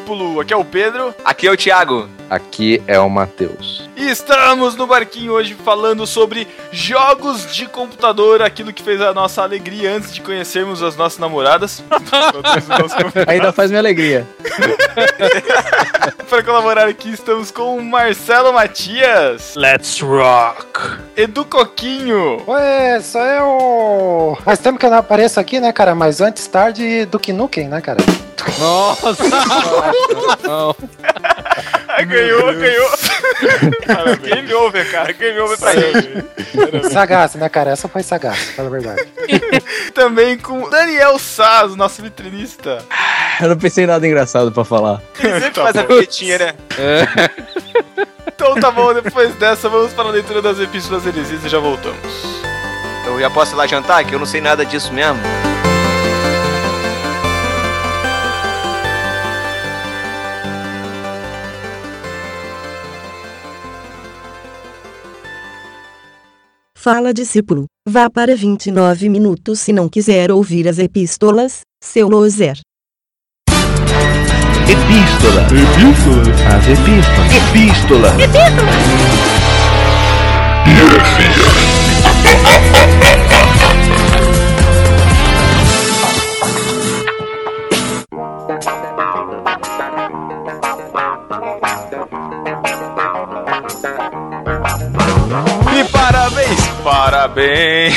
Discípulo! Aqui é o Pedro. Aqui é o Thiago. Aqui é o Matheus. E estamos no barquinho hoje falando sobre jogos de computador, aquilo que fez a nossa alegria antes de conhecermos as nossas namoradas. Ainda faz minha alegria. Para colaborar aqui estamos com o Marcelo Matias. Let's rock! Edu Coquinho. Ué, sou eu! Faz tempo que eu não apareço aqui, né, cara? Mas antes tarde do que Nukem, né, cara? Nossa! Não. ganhou, ganhou. cara, game over, cara. Game over pra gente. Sagaz, né, cara? Essa foi sagaz, fala a verdade. Também com Daniel Saz, nosso vitrinista. Eu não pensei em nada engraçado pra falar. Ele sempre Tá faz a bom. vinhetinha, né? Então tá bom, depois dessa vamos para a leitura das epístolas heresias e já voltamos. Eu já posso ir lá jantar, que eu não sei nada disso mesmo. Fala discípulo, vá para 29 minutos se não quiser ouvir as epístolas, seu loser. Epístola. Epístola. As epístolas. Epístola. E parabéns, parabéns.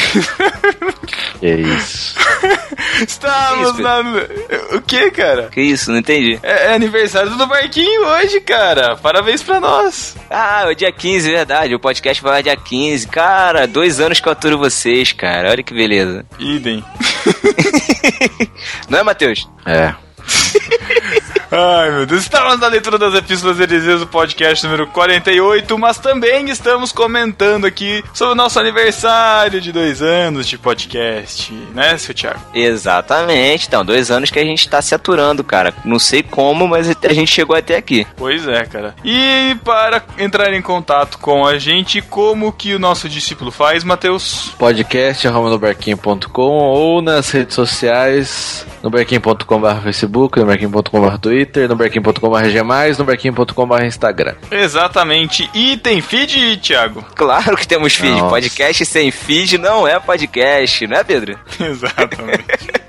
Que isso. Estamos Que isso, na. O que, cara? Que isso, não entendi. É, é aniversário do Barquinho hoje, cara. Parabéns pra nós. Ah, o dia 15, verdade. O podcast vai lá dia 15. Cara, dois anos que eu aturo vocês, cara. Olha que beleza. Idem. Não é, Matheus? É. Ai, meu Deus. Estamos na leitura das epístolas heresias do podcast número 48, mas também estamos comentando aqui sobre o nosso aniversário de dois anos de podcast, né, seu Thiago? Exatamente. Então, dois anos que a gente tá se aturando, cara. Não sei como, mas a gente chegou até aqui. Pois é, cara. E para entrar em contato com a gente, como que o nosso discípulo faz, Matheus? Podcast ou nas redes sociais no barquinho.com.br Facebook, no barquinho.com.br Twitter, no barquinho.com.br G+, no barquinho.com.br Instagram. Exatamente. E tem feed, Thiago? Claro que temos feed. Nossa. Podcast sem feed não é podcast, não é, Pedro? Exatamente.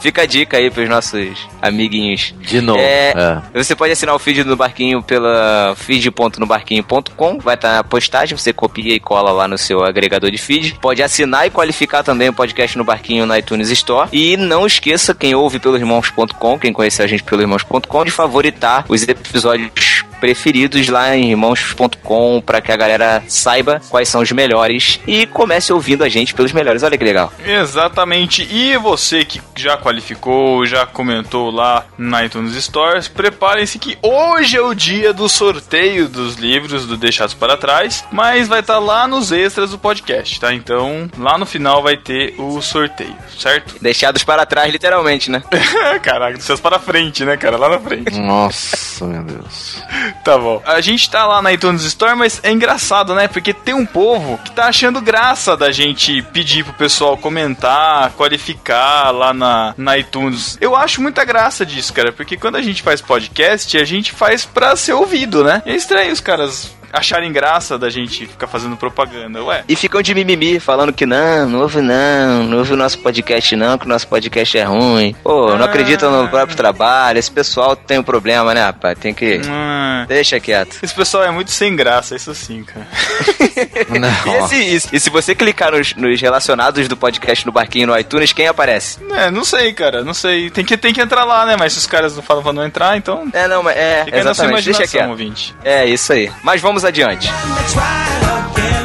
Fica a dica aí pros nossos amiguinhos. De novo. É, É. Você pode assinar o feed no Barquinho pela feed.nobarquinho.com, vai estar na postagem, você copia e cola lá no seu agregador de feed. Pode assinar e qualificar também o podcast no Barquinho na iTunes Store. E não esqueça, quem ouve pelo irmãos.com, quem conhece a gente pelo irmãos.com, de favoritar os episódios preferidos lá em irmãos.com para que a galera saiba quais são os melhores e comece ouvindo a gente pelos melhores. Olha que legal. Exatamente. E você que já qualificou, já comentou lá na iTunes Stores, preparem-se que hoje é o dia do sorteio dos livros do Deixados para Trás, mas vai estar lá nos extras do podcast, tá? Então, lá no final vai ter o sorteio, certo? Deixados para trás, literalmente, né? Caraca, dos seus para frente, né, cara? Lá na frente. Nossa, meu Deus. Tá bom. A gente tá lá na iTunes Store, mas é engraçado, né? Porque tem um povo que tá achando graça da gente pedir pro pessoal comentar, qualificar lá na, na iTunes. Eu acho muita graça disso, cara, porque quando a gente faz podcast, a gente faz pra ser ouvido, né? É estranho os caras acharem graça da gente ficar fazendo propaganda, ué. E ficam de mimimi, falando que não, não ouve não, não ouve o nosso podcast não, que o nosso podcast é ruim. Pô, não Ah. acreditam no próprio trabalho, esse pessoal tem um problema, né, rapaz? Tem que... Ah, Deixa quieto. esse pessoal é muito sem graça, isso sim, cara. E, esse- e- e se você clicar nos, nos relacionados do podcast no Barquinho no iTunes, quem aparece? É, não sei, cara, não sei. Tem que, tem que entrar lá, né? Mas se os caras não falam pra não entrar, então. É, não, mas é, Fica aí na sua exatamente, deixa imaginação, quieto. ouvinte. É, isso aí. Mas vamos adiante.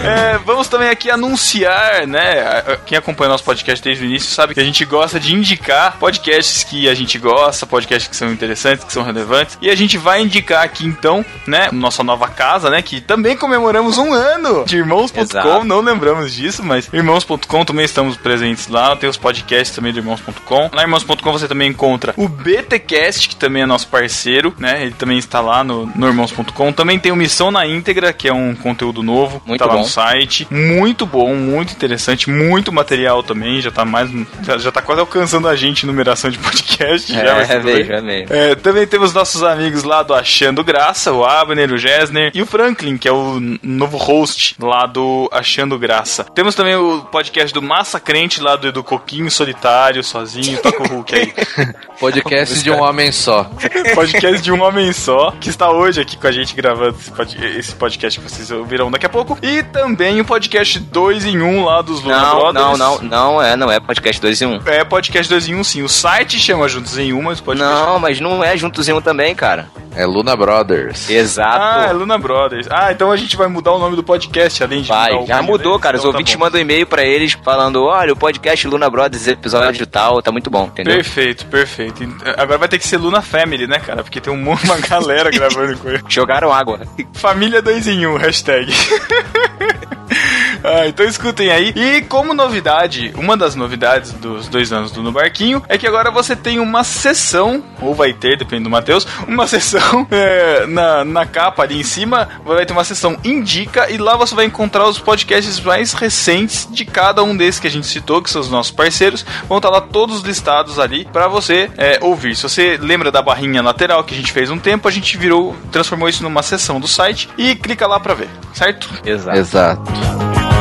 É, vamos também aqui anunciar, né? Quem acompanha nosso podcast desde o início sabe que a gente gosta de indicar podcasts que a gente gosta, podcasts que são interessantes, que são relevantes. E a gente vai indicar aqui então, né? Nossa nova casa, né? Que também comemoramos um ano de irmãos.com. Não lembramos disso, mas irmãos.com também estamos presentes lá. Tem os podcasts também do irmãos.com. Lá irmãos.com você também encontra o BTcast, que também é nosso parceiro, né? Ele também está lá no, no irmãos.com. Também tem o Missão na Índia íntegra, que é um conteúdo novo. Muito tá lá bom. no site. Muito bom, muito interessante, muito material também. Já tá mais. Já, já tá quase alcançando a gente em numeração de podcast. já, É, é tudo bem. mesmo, é mesmo. É, também temos nossos amigos lá do Achando Graça, o Abner, o Gessner e o Franklin, que é o novo host lá do Achando Graça. Temos também o podcast do Massa Crente lá do Edu Coquinho, solitário, sozinho, toca o Hulk aí. Podcast de um homem só. podcast de um homem só, que está hoje aqui com a gente gravando esse, pod- esse podcast que vocês ouvirão daqui a pouco. E também o podcast 2 em 1 lá dos Luna Não, Brothers. não, não, não é, não é podcast 2 em 1. É podcast 2 em 1 sim. O site chama Juntos em 1, mas o podcast... Não, mas não é juntos em um também, cara. É Luna Brothers. Exato. Ah, é Luna Brothers. Ah, então a gente vai mudar o nome do podcast, além de Vai, já mudou, deles, cara. Os então tá ouvintes bom. mandam e-mail pra eles falando: olha, o podcast Luna Brothers, episódio tal, tá muito bom, entendeu? Perfeito, perfeito. Agora vai ter que ser Luna Family, né, cara? Porque tem um monte- uma galera gravando com ele. Jogaram água. Família 2 em 1, hashtag. Ah, então escutem aí. E como novidade, uma das novidades dos dois anos do No Barquinho é que agora você tem uma sessão, ou vai ter, depende do Matheus, uma sessão é, na, na capa ali em cima, vai ter uma sessão Indica e lá você vai encontrar os podcasts mais recentes de cada um desses que a gente citou, que são os nossos parceiros. Vão estar lá todos listados ali para você é, ouvir. Se você lembra da barrinha lateral que a gente fez um tempo, a gente virou, transformou isso numa sessão do site e clica lá para ver, certo? Exato. Exato.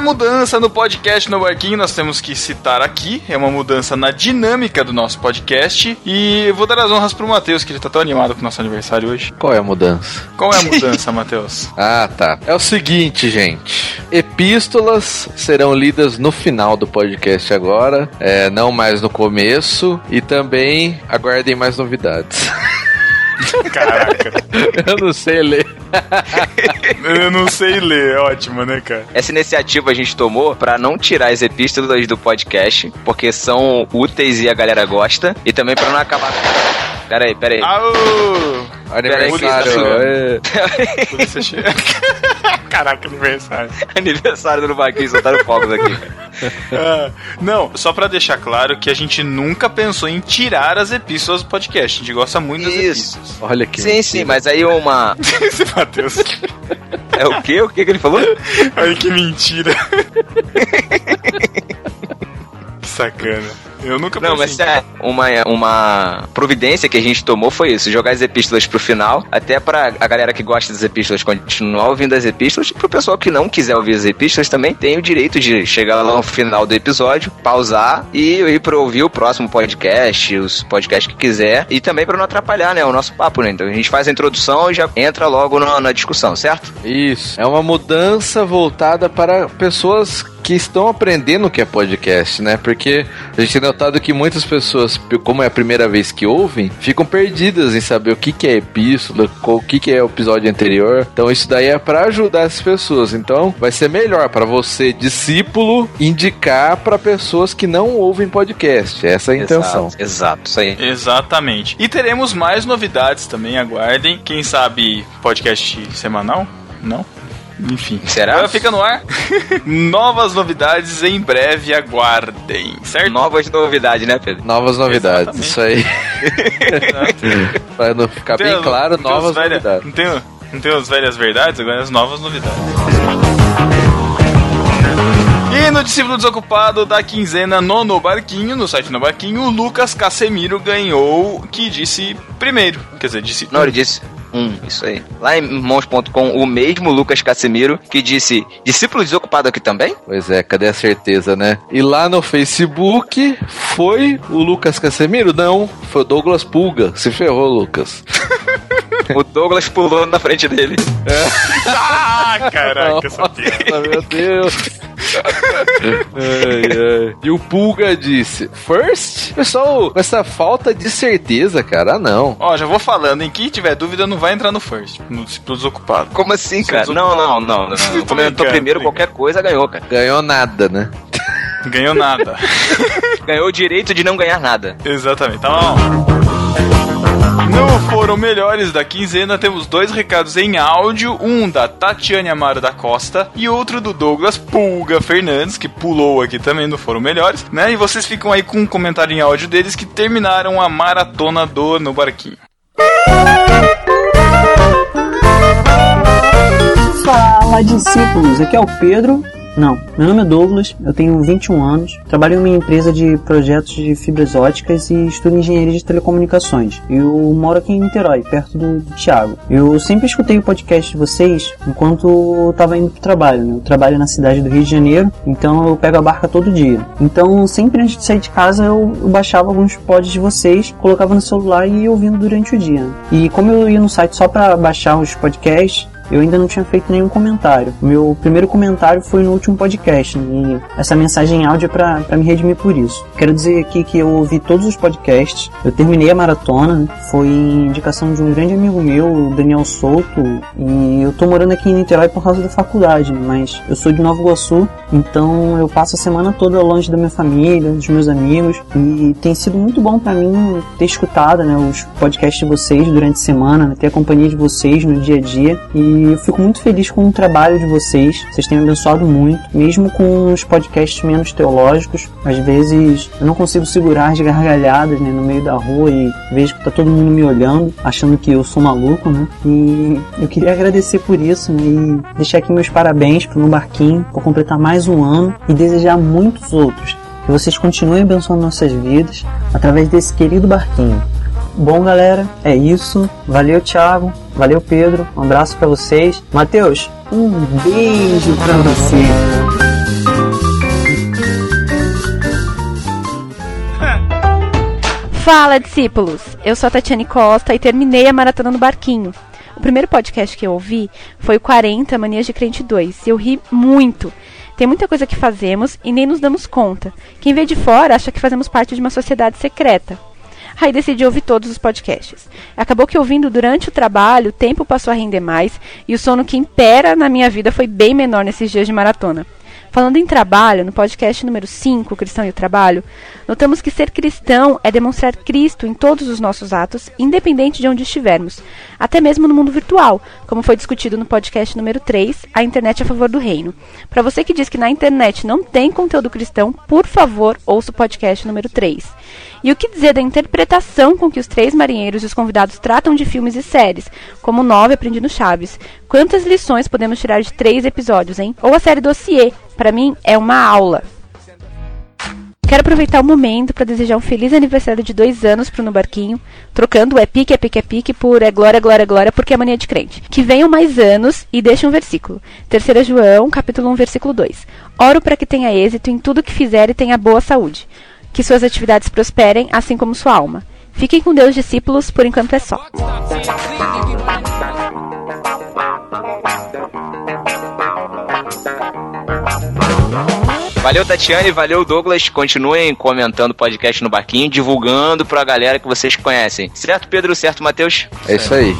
Mudança no podcast no Barquinho nós temos que citar aqui. É uma mudança na dinâmica do nosso podcast. E vou dar as honras pro Matheus, que ele tá tão animado com o nosso aniversário hoje. Qual é a mudança? Qual é a mudança, Matheus? Ah, tá. É o seguinte, gente. Epístolas serão lidas no final do podcast agora, é, não mais no começo. E também aguardem mais novidades. Caraca, Eu não sei ler. eu não sei ler. É ótimo, né, cara? Essa iniciativa a gente tomou pra não tirar as epístolas do podcast, porque são úteis e a galera gosta, e também pra não acabar. Pera aí, pera aí. Aô! Aniversário. É. Polícia chega. Caraca, aniversário. Aniversário do Baquinho, soltaram fogos aqui. Ah, não, só pra deixar claro que a gente nunca pensou em tirar as epístolas do podcast. A gente gosta muito das Isso. epístolas. Olha que Sim, sim, mas aí uma. Esse Matheus. É o quê? O que que ele falou? Ai, que mentira. que sacana. Eu nunca Não, mas é uma, uma providência que a gente tomou foi isso, jogar as epístolas pro final, até pra a galera que gosta das epístolas continuar ouvindo as epístolas, e pro pessoal que não quiser ouvir as epístolas também tem o direito de chegar lá no final do episódio, pausar e ir pra ouvir o próximo podcast, os podcasts que quiser, e também pra não atrapalhar, né, o nosso papo, né? Então a gente faz a introdução e já entra logo na, na discussão, certo? Isso. É uma mudança voltada para pessoas que estão aprendendo o que é podcast, né? Porque a gente tem notado que muitas pessoas, como é a primeira vez que ouvem, ficam perdidas em saber o que, que é epístola, o que, que é o episódio anterior. Então isso daí é para ajudar as pessoas. Então vai ser melhor para você, discípulo, indicar para pessoas que não ouvem podcast. Essa é a intenção. Exato, exato, isso aí. Exatamente. E teremos mais novidades também, aguardem. Quem sabe podcast semanal? Não? Enfim. Será? Agora fica no ar. Novas novidades em breve, aguardem. Certo? Novas novidades, né, Pedro? Novas novidades, Exatamente. isso aí. para não ficar bem claro, não novas novidades. Não tem, não tem as velhas verdades, agora as novas novidades. E no discípulo desocupado da quinzena no No Barquinho, no site No Barquinho, o Lucas Casemiro ganhou, que disse primeiro. Quer dizer, disse Não, ele disse um, isso aí. Lá em irmãos.com, o mesmo Lucas Casemiro que disse: discípulo desocupado aqui também? Pois é, cadê a certeza, né? E lá no Facebook foi o Lucas Casemiro? Não, foi o Douglas Pulga. Se ferrou, Lucas. O Douglas pulou na frente dele. Ah, caraca, eu sabia. Ah, meu Deus. Ai, ai. E o Pulga disse: First? Pessoal, com essa falta de certeza, cara, ah, não. Ó, já vou falando, em quem tiver dúvida não vai entrar no first, no discípulo desocupado. Como assim, cara? Não, não, não. não. Tô Comentou brincando, primeiro, qualquer coisa ganhou, cara. Ganhou nada, né? Ganhou nada. Ganhou o direito de não ganhar nada. Exatamente, tá bom. No Foram Melhores da quinzena, temos dois recados em áudio: um da Tatiane Amaro da Costa e outro do Douglas Pulga Fernandes, que pulou aqui também no Foram Melhores, né? E vocês ficam aí com um comentário em áudio deles que terminaram a maratona do No Barquinho. Fala discípulos, aqui é o Pedro não, meu nome é Douglas, eu tenho 21 anos, trabalho em uma empresa de projetos de fibras óticas e estudo engenharia de telecomunicações. Eu moro aqui em Niterói, perto do, do Thiago. Eu sempre escutei o podcast de vocês enquanto estava indo pro trabalho. Né? Eu trabalho na cidade do Rio de Janeiro, então eu pego a barca todo dia. Então, sempre antes de sair de casa, eu, eu baixava alguns pods de vocês, colocava no celular e ia ouvindo durante o dia. E como eu ia no site só para baixar os podcasts, eu ainda não tinha feito nenhum comentário. Meu primeiro comentário foi no último podcast, né? e essa mensagem áudio é pra me redimir por isso. Quero dizer aqui que eu ouvi todos os podcasts, eu terminei a maratona, foi indicação de um grande amigo meu, Daniel Souto, e eu tô morando aqui em Niterói por causa da faculdade, né? mas eu sou de Nova Iguaçu, então eu passo a semana toda longe da minha família, dos meus amigos, e tem sido muito bom para mim ter escutado né, os podcasts de vocês durante a semana, né? ter a companhia de vocês no dia a dia, e e eu fico muito feliz com o trabalho de vocês. Vocês têm abençoado muito, mesmo com os podcasts menos teológicos. Às vezes eu não consigo segurar as gargalhadas né, no meio da rua e vejo que tá todo mundo me olhando, achando que eu sou maluco, né? E eu queria agradecer por isso né, e deixar aqui meus parabéns pro No Barquinho por completar mais um ano e desejar muitos outros. Que vocês continuem abençoando nossas vidas através desse querido barquinho. Bom, galera, é isso. Valeu, Thiago. Valeu, Pedro. Um abraço para vocês. Matheus, um beijo para você. Fala, discípulos! Eu sou a Tatiane Costa e terminei a maratona no barquinho. O primeiro podcast que eu ouvi foi o 40 Manias de Crente 2 e eu ri muito. Tem muita coisa que fazemos e nem nos damos conta. Quem vê de fora acha que fazemos parte de uma sociedade secreta. Aí decidi ouvir todos os podcasts. Acabou que ouvindo durante o trabalho, o tempo passou a render mais e o sono que impera na minha vida foi bem menor nesses dias de maratona. Falando em trabalho, no podcast número 5, Cristão e o Trabalho, notamos que ser cristão é demonstrar Cristo em todos os nossos atos, independente de onde estivermos, até mesmo no mundo virtual, como foi discutido no podcast número 3, A Internet a Favor do Reino. Para você que diz que na internet não tem conteúdo cristão, por favor, ouça o podcast número 3. E o que dizer da interpretação com que os três marinheiros e os convidados tratam de filmes e séries, como Nove Aprendi no Chaves? Quantas lições podemos tirar de três episódios, hein? Ou a série Dossier, para mim é uma aula. Quero aproveitar o momento para desejar um feliz aniversário de dois anos pro No Barquinho, trocando o é pique, é pique, é pique por é glória, glória, glória, porque é mania de crente. Que venham mais anos e deixe um versículo. Terceira João, capítulo 1, versículo 2. Oro para que tenha êxito em tudo que fizer e tenha boa saúde que suas atividades prosperem, assim como sua alma. Fiquem com Deus, discípulos, por enquanto é só. Valeu, Tatiane, valeu, Douglas. Continuem comentando o podcast no Barquinho, divulgando pra galera que vocês conhecem. Certo, Pedro? Certo, Matheus? É isso aí.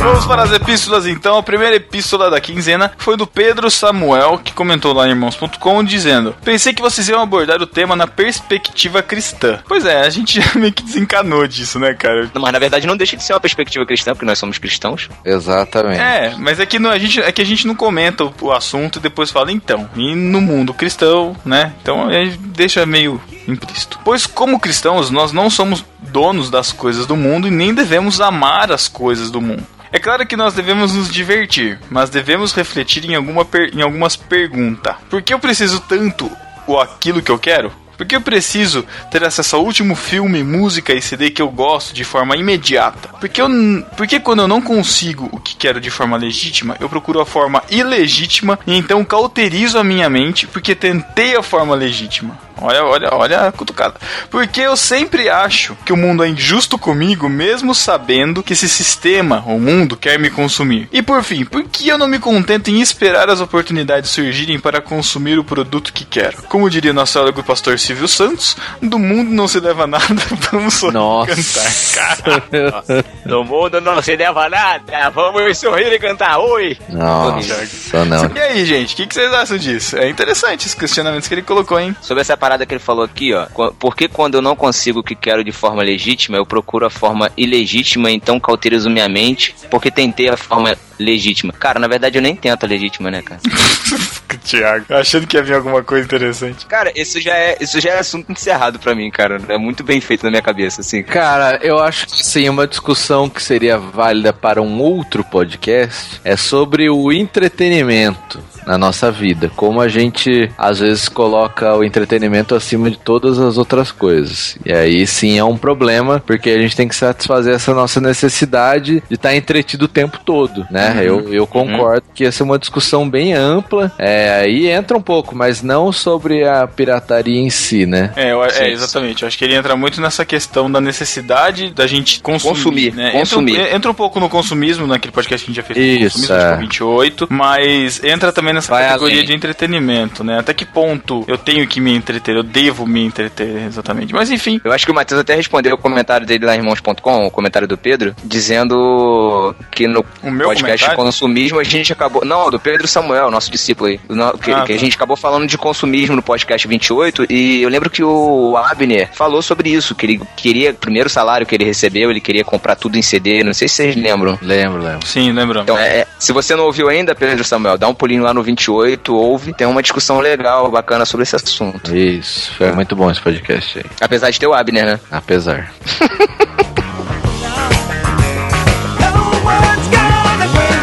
Vamos para as epístolas então. A primeira epístola da quinzena foi do Pedro Samuel, que comentou lá em irmãos.com, dizendo: Pensei que vocês iam abordar o tema na perspectiva cristã. Pois é, a gente já meio que desencanou disso, né, cara? Mas na verdade não deixa de ser uma perspectiva cristã, porque nós somos cristãos. Exatamente. É, mas é que, não, a gente, é que a gente não comenta o, o assunto e depois fala então. E no mundo cristão, né? Então deixa meio implícito. Pois, como cristãos, nós não somos donos das coisas do mundo e nem devemos amar as coisas do mundo. É claro que nós devemos nos divertir, mas devemos refletir em, alguma em algumas perguntas. Por que eu preciso tanto ou aquilo que eu quero? Por que eu preciso ter acesso ao último filme, música e CD que eu gosto de forma imediata? Porque, eu, porque quando eu não consigo o que quero de forma legítima, eu procuro a forma ilegítima e então cauterizo a minha mente porque tentei a forma legítima. Olha, olha, olha a cutucada. Porque eu sempre acho que o mundo é injusto comigo, mesmo sabendo que esse sistema, o mundo, quer me consumir. E por fim, por que eu não me contento em esperar as oportunidades surgirem para consumir o produto que quero? Como diria nosso amigo pastor Silvio Santos, do mundo não se leva nada, vamos sorrir Nossa. cantar, cara. Do mundo não se leva nada, vamos sorrir e cantar, oi! Nossa, não. E aí, gente, o que, que vocês acham disso? É interessante os questionamentos que ele colocou, hein? Sobre essa parada que ele falou aqui, ó. qu- Por que quando eu não consigo o que quero de forma legítima, eu procuro a forma ilegítima, então cauterizo minha mente, porque tentei a forma legítima. Cara, na verdade eu nem tento a legítima, né, cara? Tiago. Achando que ia vir alguma coisa interessante. Cara, isso já é, isso já é assunto encerrado pra mim, cara. É muito bem feito na minha cabeça, assim. Cara, eu acho que sim, uma discussão que seria válida para um outro podcast é sobre o entretenimento na nossa vida. Como a gente às vezes coloca o entretenimento acima de todas as outras coisas. E aí sim é um problema, porque a gente tem que satisfazer essa nossa necessidade de estar entretido o tempo todo, né? Uhum. Eu, eu concordo que essa é uma discussão bem ampla. É, aí entra um pouco, mas não sobre a pirataria em si, né? É, eu- é, exatamente. Eu acho que ele entra muito nessa questão da necessidade da gente consumir. Consumir, né? consumir. Entra, um- entra um pouco no consumismo, naquele podcast que a gente já fez Isso, consumismo, é. foi 28, mas entra também nessa Vai categoria além. de entretenimento, né? Até que ponto eu tenho que me entreter, eu devo me entreter, exatamente. Mas enfim, Eu acho que o Matheus até respondeu o comentário dele lá em irmãos.com, o comentário do Pedro, dizendo que no o meu podcast comentário... consumismo a gente acabou. Não, do Pedro Samuel, nosso discípulo aí. No- que, Ah, que a tá. gente acabou falando de consumismo no podcast 28 e eu lembro que o Abner falou sobre isso, que ele queria, primeiro salário que ele recebeu, ele queria comprar tudo em CD, não sei se vocês lembram. Lembro, lembro. Sim, lembramos. Então, é, se você não ouviu ainda, Pedro Samuel, dá um pulinho lá no 28, ouve, tem uma discussão legal, bacana sobre esse assunto. Foi muito bom esse podcast aí. Apesar de ter o Abner, né? Apesar.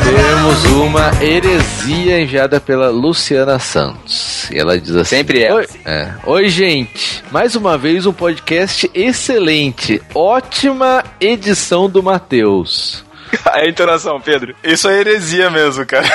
Temos uma heresia enviada pela Luciana Santos. E ela diz assim: Sempre é. Oi, é. Oi, gente. Mais uma vez um podcast excelente. Ótima edição do Matheus. A entonação, Pedro. Isso é heresia mesmo, cara.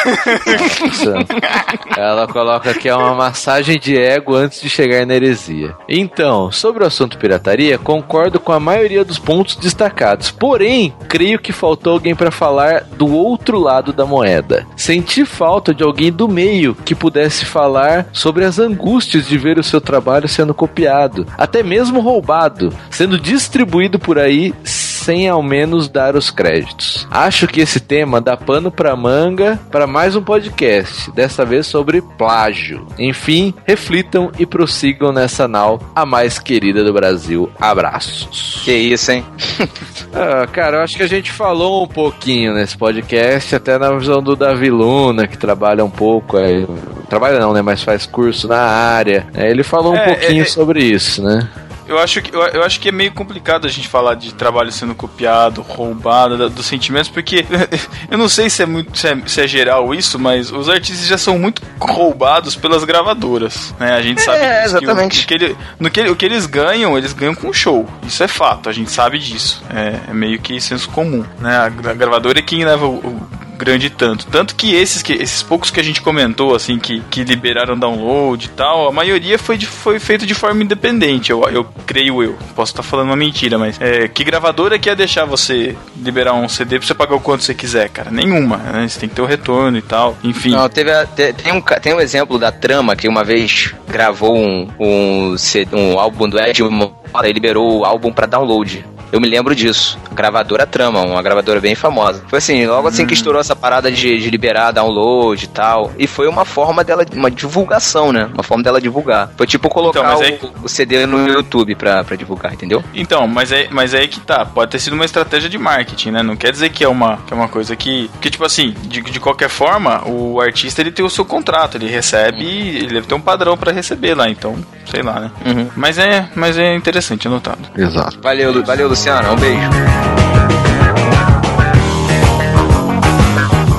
Ela coloca que é uma massagem de ego antes de chegar na heresia. Então, sobre o assunto pirataria, concordo com a maioria dos pontos destacados. Porém, creio que faltou alguém para falar do outro lado da moeda. Senti falta de alguém do meio que pudesse falar sobre as angústias de ver o seu trabalho sendo copiado, até mesmo roubado, sendo distribuído por aí sem ao menos dar os créditos. Acho que esse tema dá pano pra manga para mais um podcast, dessa vez sobre plágio. Enfim, reflitam e prossigam nessa nau, a mais querida do Brasil. Abraços. Que isso, hein? Ah, cara, eu acho que a gente falou um pouquinho nesse podcast, até na visão do Davi Luna, que trabalha um pouco, é, trabalha não, né, mas faz curso na área. É, ele falou um É, pouquinho é, é. sobre isso, né? Eu acho, que, eu, eu acho que é meio complicado a gente falar de trabalho sendo copiado, roubado, da- dos sentimentos, porque eu não sei se é muito se é, se é geral isso, mas os artistas já são muito roubados pelas gravadoras, né? A gente sabe É, disso, que o- exatamente. que ele- no que, o que eles ganham, eles ganham com show. Isso é fato, a gente sabe disso. É, é meio que senso comum, né? A, gra- gravadora é quem leva o, o grande tanto. Tanto que esses, que esses poucos que a gente comentou, assim, que, que liberaram download e tal, a maioria foi, de, foi feito de forma independente, eu, eu creio eu. Posso estar falando uma mentira, mas é, que gravadora que ia deixar você liberar um CD pra você pagar o quanto você quiser, cara? Nenhuma, né? Você tem que ter o retorno e tal. Enfim. Não, teve a- te- tem, um, tem um exemplo da Trama que uma vez gravou um, um, um álbum do Ed Mota e liberou o álbum pra download. Eu me lembro disso. Gravadora Trama, uma gravadora bem famosa. Foi assim, logo assim que estourou essa parada de, de liberar download e tal. E foi uma forma dela, uma divulgação, né? Uma forma dela divulgar. Foi tipo colocar Então, aí- o, o CD no YouTube pra, pra divulgar, entendeu? Então, mas é, mas é aí que tá. Pode ter sido uma estratégia de marketing, né? Não quer dizer que é uma, que é uma coisa que. Que, tipo assim, de, de qualquer forma, o artista ele tem o seu contrato, ele recebe, ele deve ter um padrão pra receber lá, então, sei lá, né? Uhum. Mas é, mas é interessante, anotado. Exato. Valeu, valeu, Luciano. Um beijo.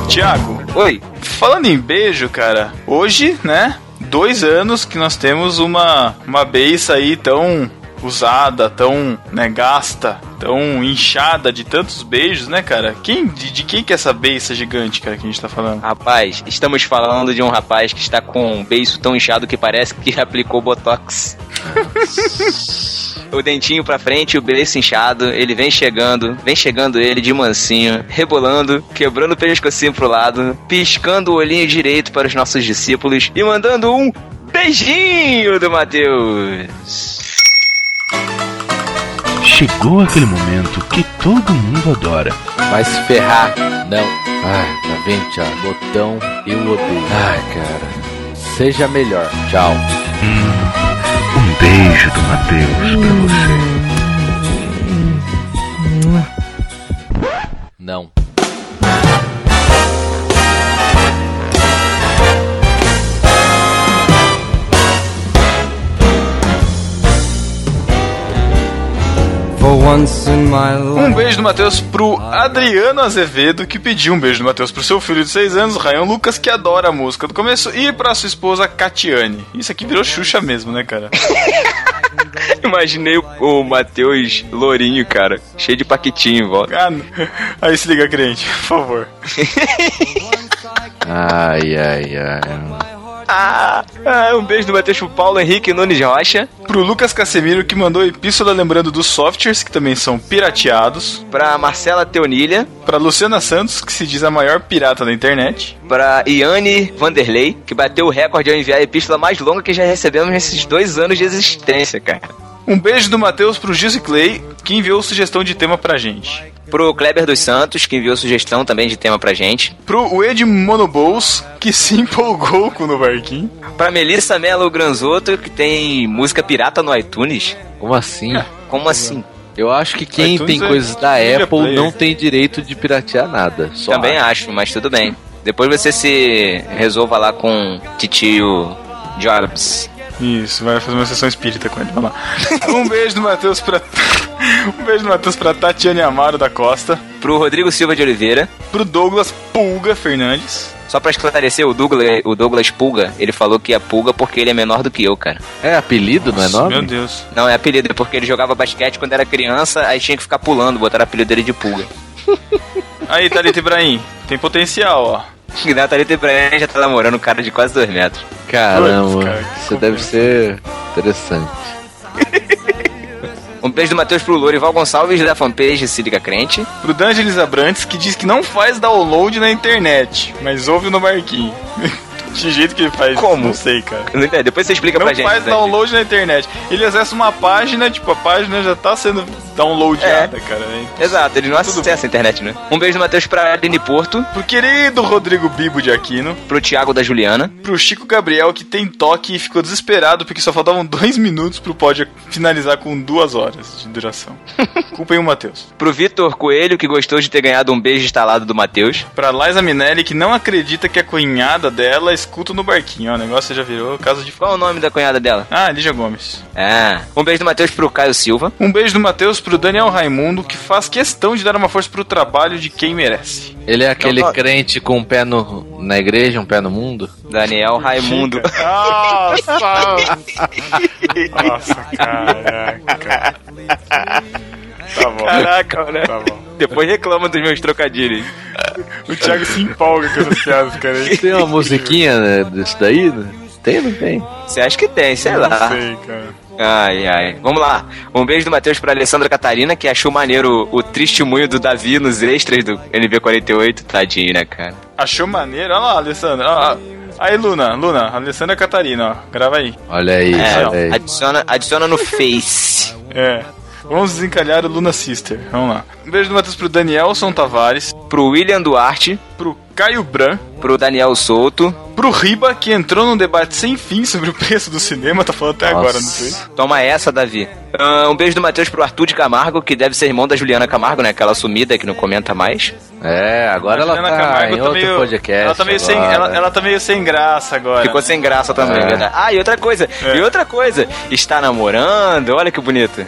Tiago, Oi. falando em beijo, cara, hoje, né? Dois anos que nós temos uma, uma beiça aí tão usada, tão né, gasta, tão inchada de tantos beijos, né, cara? Quem, de, de quem que é essa beiça gigante, cara, que a gente tá falando? Rapaz, estamos falando de um rapaz que está com um beiço tão inchado que parece que aplicou botox. o dentinho pra frente, o beiço inchado, ele vem chegando, vem chegando ele de mansinho, rebolando, quebrando o pescocinho pro lado, piscando o olhinho direito para os nossos discípulos e mandando um beijinho do Mateus. Chegou aquele momento que todo mundo adora. Vai se ferrar. Não. Ai, tá vendo, Thiago? Botão, eu odeio. Ai, cara. Seja melhor. Tchau. Um beijo do Matheus pra você. Não. Um beijo do Matheus pro Adriano Azevedo, que pediu um beijo do Matheus pro seu filho de 6 anos, Ryan Lucas, que adora a música do começo, e pra sua esposa Catiane. Isso aqui virou Xuxa mesmo, né, cara? Imaginei o, o Matheus lourinho, cara. Cheio de paquitinho em volta. Ah. Aí se liga, crente, por favor. Ai, ai, ai. Ah, ah, um beijo do Matheus pro Paulo Henrique Nunes Rocha. Pro Lucas Casemiro, que mandou epístola lembrando dos softwares, que também são pirateados. Pra Marcela Teonilha. Pra Luciana Santos, que se diz a maior pirata da internet. Pra Iane Vanderlei, que bateu o recorde ao enviar a epístola mais longa que já recebemos nesses dois anos de existência, cara. Um beijo do Matheus pro Gizzy Clay, que enviou sugestão de tema pra gente. Pro Kleber dos Santos, que enviou sugestão também de tema pra gente. Pro Ed Monobous, que se empolgou com no barquinho. Pra Melissa Mello Granzotto, que tem música pirata no iTunes. Como assim? Como assim? Eu acho que quem iTunes tem é coisas da Apple player. não tem direito de piratear nada. Só Também acho, mas tudo bem. Depois você se resolva lá com titio Jobs. Isso, vai fazer uma sessão espírita com ele. Vamos lá. Um beijo do Matheus pra. Um beijo do Matheus pra Tatiane Amaro da Costa. Pro Rodrigo Silva de Oliveira. Pro Douglas Pulga Fernandes. Só pra esclarecer, o Douglas, o Douglas Pulga, ele falou que é Pulga porque ele é menor do que eu, cara. É apelido, não é Nossa, nome? Meu Deus. Não, é apelido, é porque ele jogava basquete quando era criança, aí tinha que ficar pulando, botaram o apelido dele de Pulga. Aí, Thalita Ibrahim, tem potencial, ó. Thalita Ibrahim já tá namorando um cara de quase dois metros. Caramba, Putz, cara, isso deve ser interessante. Um beijo do Matheus pro Lourival Gonçalves da fanpage Se Liga Crente. Pro D'Angelis Abrantes, que diz que não faz download na internet, mas ouve no barquinho. De jeito que ele faz, Como? não sei, cara. É, Depois você explica Não pra gente. faz né? download na internet. Ele acessa uma página, tipo, a página já tá sendo downloadada, cara. É Exato, ele não Tudo acessa a internet, né? Um beijo do Matheus pra Aline Porto, Pro querido Rodrigo Bibo de Aquino, pro Thiago da Juliana, pro Chico Gabriel, que tem toque e ficou desesperado porque só faltavam dois minutos pro pod finalizar com duas horas de duração. Culpem o Matheus. pro Vitor Coelho, que gostou de ter ganhado um beijo instalado do Matheus, Pra Liza Minelli, que não acredita que a cunhada dela escuta no barquinho. Ó, o negócio já virou casa de... qual o nome da cunhada dela? Ah, Lígia Gomes. Ah, um beijo do Matheus pro Caio Silva, Um beijo do Matheus pro Daniel Raimundo, que faz questão de dar uma força pro trabalho de quem merece. Ele é aquele Não, não. crente com um pé no, na igreja, um pé no mundo? Daniel Raimundo. Nossa! Nossa, caraca. Tá bom. Caraca, né? Tá bom. Depois reclama dos meus trocadilhos. O Thiago se empolga com essas piadas, cara. Tem uma musiquinha né, desse daí? né? Tem ou não tem? Você acha que tem, sei Eu lá. Não sei, cara. Ai, ai. Vamos lá. Um beijo do Matheus pra Alessandra Catarina, que achou maneiro o testemunho do Davi nos extras do NB48. Tadinho, né, cara? Achou maneiro? Olha lá, Alessandra. Ó, ó. Aí, Luna, Luna, Alessandra Catarina, ó. Grava aí. Olha aí, É, olha aí. adiciona, adiciona no Face. É. Vamos desencalhar o Luna Sister. Vamos lá. Um beijo do Matheus pro Danielson Tavares, Pro William Duarte, pro Caio Bran, pro Daniel Souto. pro Riba, que entrou num debate sem fim sobre o preço do cinema, tá falando até agora, não sei. Toma essa, Davi. Ah, um beijo do Matheus pro Arthur de Camargo, que deve ser irmão da Juliana Camargo, né? Aquela sumida que não comenta mais. É, agora ela Juliana tá Camargo em outro meio- podcast. Ela tá meio, sem, agora. ela, ela tá meio sem graça agora. Ficou sem graça também, É. verdade. Ah, e outra coisa, É. e outra coisa, está namorando, olha que bonito.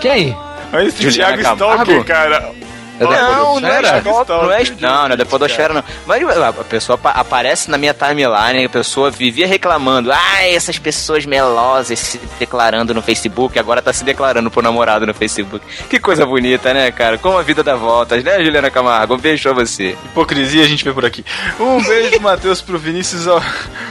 Quem? Olha esse Juliana Thiago Camargo? Stalker, cara. É Não, não é Podosfera? não é, não, não é da podosfera não. Mas a pessoa apa- aparece na minha timeline, a pessoa vivia reclamando, ah, essas pessoas melosas se declarando no Facebook, agora tá se declarando pro namorado no Facebook. Que coisa bonita, né, cara? Como a vida dá voltas, né, Juliana Camargo? Um beijo pra você. Hipocrisia a gente vê por aqui. Um beijo do Matheus pro Vinícius,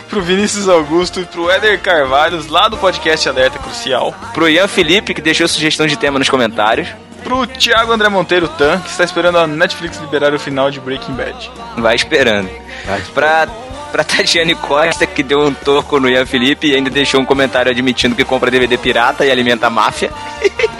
pro Vinícius Augusto e pro Éder Carvalhos, lá do podcast Alerta Crucial. Pro Ian Felipe, que deixou sugestão de tema nos comentários. Pro Thiago André Monteiro Tan, que está esperando a Netflix liberar o final de Breaking Bad. Vai esperando. Pra, pra Tatiane Costa, que deu um toco no Ian Felipe e ainda deixou um comentário admitindo que compra DVD pirata e alimenta a máfia.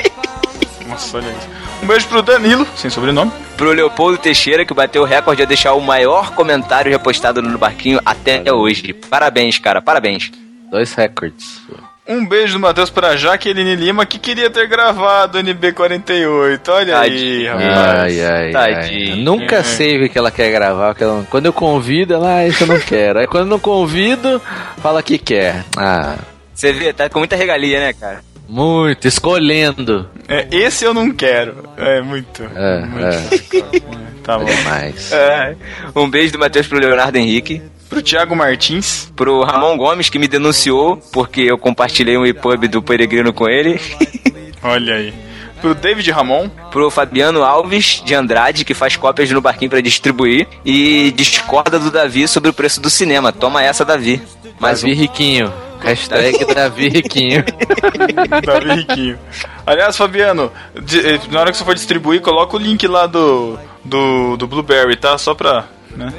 Nossa, olha isso. Um beijo pro Danilo, sem sobrenome. Pro Leopoldo Teixeira, que bateu o recorde de deixar o maior comentário repostado no barquinho até hoje. Parabéns, cara, parabéns. Dois recordes. Um beijo do Matheus pra Jaqueline Lima, que queria ter gravado o NB48. Olha aí, Tadinha. rapaz. Ai, ai, Tadinho. ai. Nunca É. sei o que ela quer gravar. ela- Quando eu convido, ela, ah, isso eu não quero. Aí quando eu não convido, fala que quer. Ah, Você vê, tá com muita regalia, né, cara? Muito, escolhendo. É, esse eu não quero. É muito. É, muito. é. Tá bom. Demais. É. Um beijo do Matheus pro Leonardo Henrique. Pro Thiago Martins. Pro Ramon Gomes, que me denunciou porque eu compartilhei um EPUB do Peregrino com ele. Olha aí. Pro David Ramon. Pro Fabiano Alves de Andrade, que faz cópias no barquinho pra distribuir. E discorda do Davi sobre o preço do cinema. Toma essa, Davi. Mais Davi um. Riquinho. Hashtag Davi Riquinho. Davi Riquinho. Aliás, Fabiano, eh, na hora que você for distribuir, coloca o link lá do, do, do Blueberry, tá? Só pra. Né?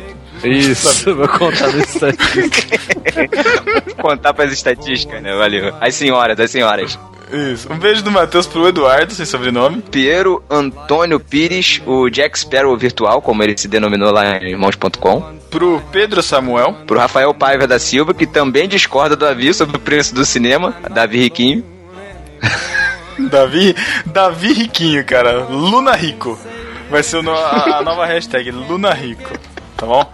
Isso, vou contar no instante. Contar pras estatísticas, né? Valeu. As senhoras, as senhoras. Isso. Um beijo do Matheus pro Eduardo, sem sobrenome. Piero Antônio Pires, o Jack Sparrow virtual, como ele se denominou lá em irmãos.com. Pro Pedro Samuel. Pro Rafael Paiva da Silva, que também discorda do aviso sobre o preço do cinema. Davi Riquinho. Davi, Davi Riquinho, cara. Luna Rico. Vai ser a nova hashtag, Luna Rico. Tá bom?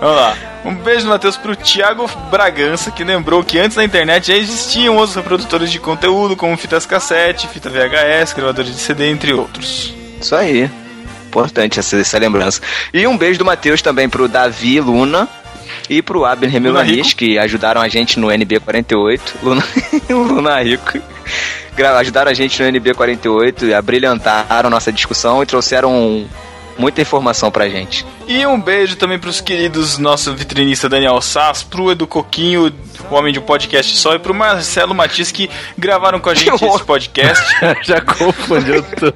Vamos lá. Um beijo do Matheus pro Thiago Bragança, que lembrou que antes na internet já existiam outros reprodutores de conteúdo, como fitas cassete, fita VHS, gravadores de CD, entre outros. Isso aí. Importante essa, essa lembrança. E um beijo do Matheus também pro Davi Luna e pro Abner Rico. que ajudaram a gente no NB48. Luna, Luna Rico. Ajudaram a gente no NB48, abrilhantaram nossa discussão e trouxeram muita informação pra gente. E um beijo também pros queridos nosso vitrinista Daniel Sass, pro Edu Coquinho, o homem de um podcast só, e pro Marcelo Matias que gravaram com a gente esse podcast. Já confundiu tudo.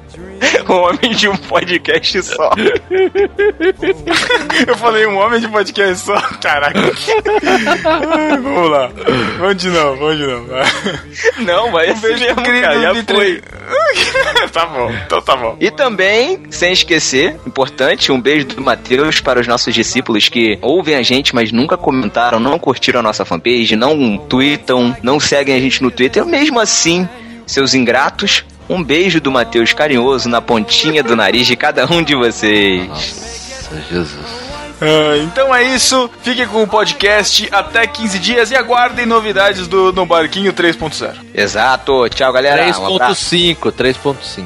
O homem de um podcast só. Eu falei um homem de podcast só. Caraca. Vamos lá. Vamos de novo, vamos de novo. Não, vai Um beijo pro querido cara, já tá bom, então tá bom. E também, sem esquecer, importante, um beijo do Matheus para os nossos discípulos que ouvem a gente, mas nunca comentaram, não curtiram a nossa fanpage, não tweetam, não seguem a gente no Twitter. Mesmo assim, seus ingratos, um beijo do Matheus carinhoso na pontinha do nariz de cada um de vocês. Nossa, Jesus. Ah, então é isso. Fiquem com o podcast até 15 dias e aguardem novidades do No Barquinho 3.0. Exato. Tchau, galera. Um abraço. 3.5, 3.5.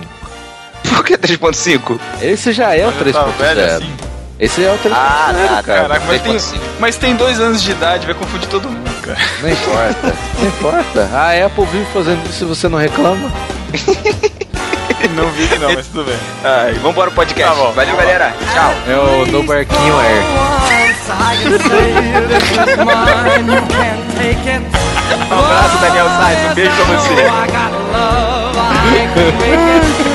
Por que 3.5? Esse já é o Tá velho 3.0. assim? Esse é o 3.0, Ah, tá, cara. Caraca, mas tem, 3.5. mas tem dois anos de idade, vai confundir todo mundo, cara. Não importa. Não importa. A Apple vive fazendo isso e você não reclama. Não vi não, mas tudo bem. Ai, vambora pro podcast. Tá bom. Valeu, galera. Tchau. É o No Barquinho Air. Um abraço, Daniel Sainz. Um beijo pra você.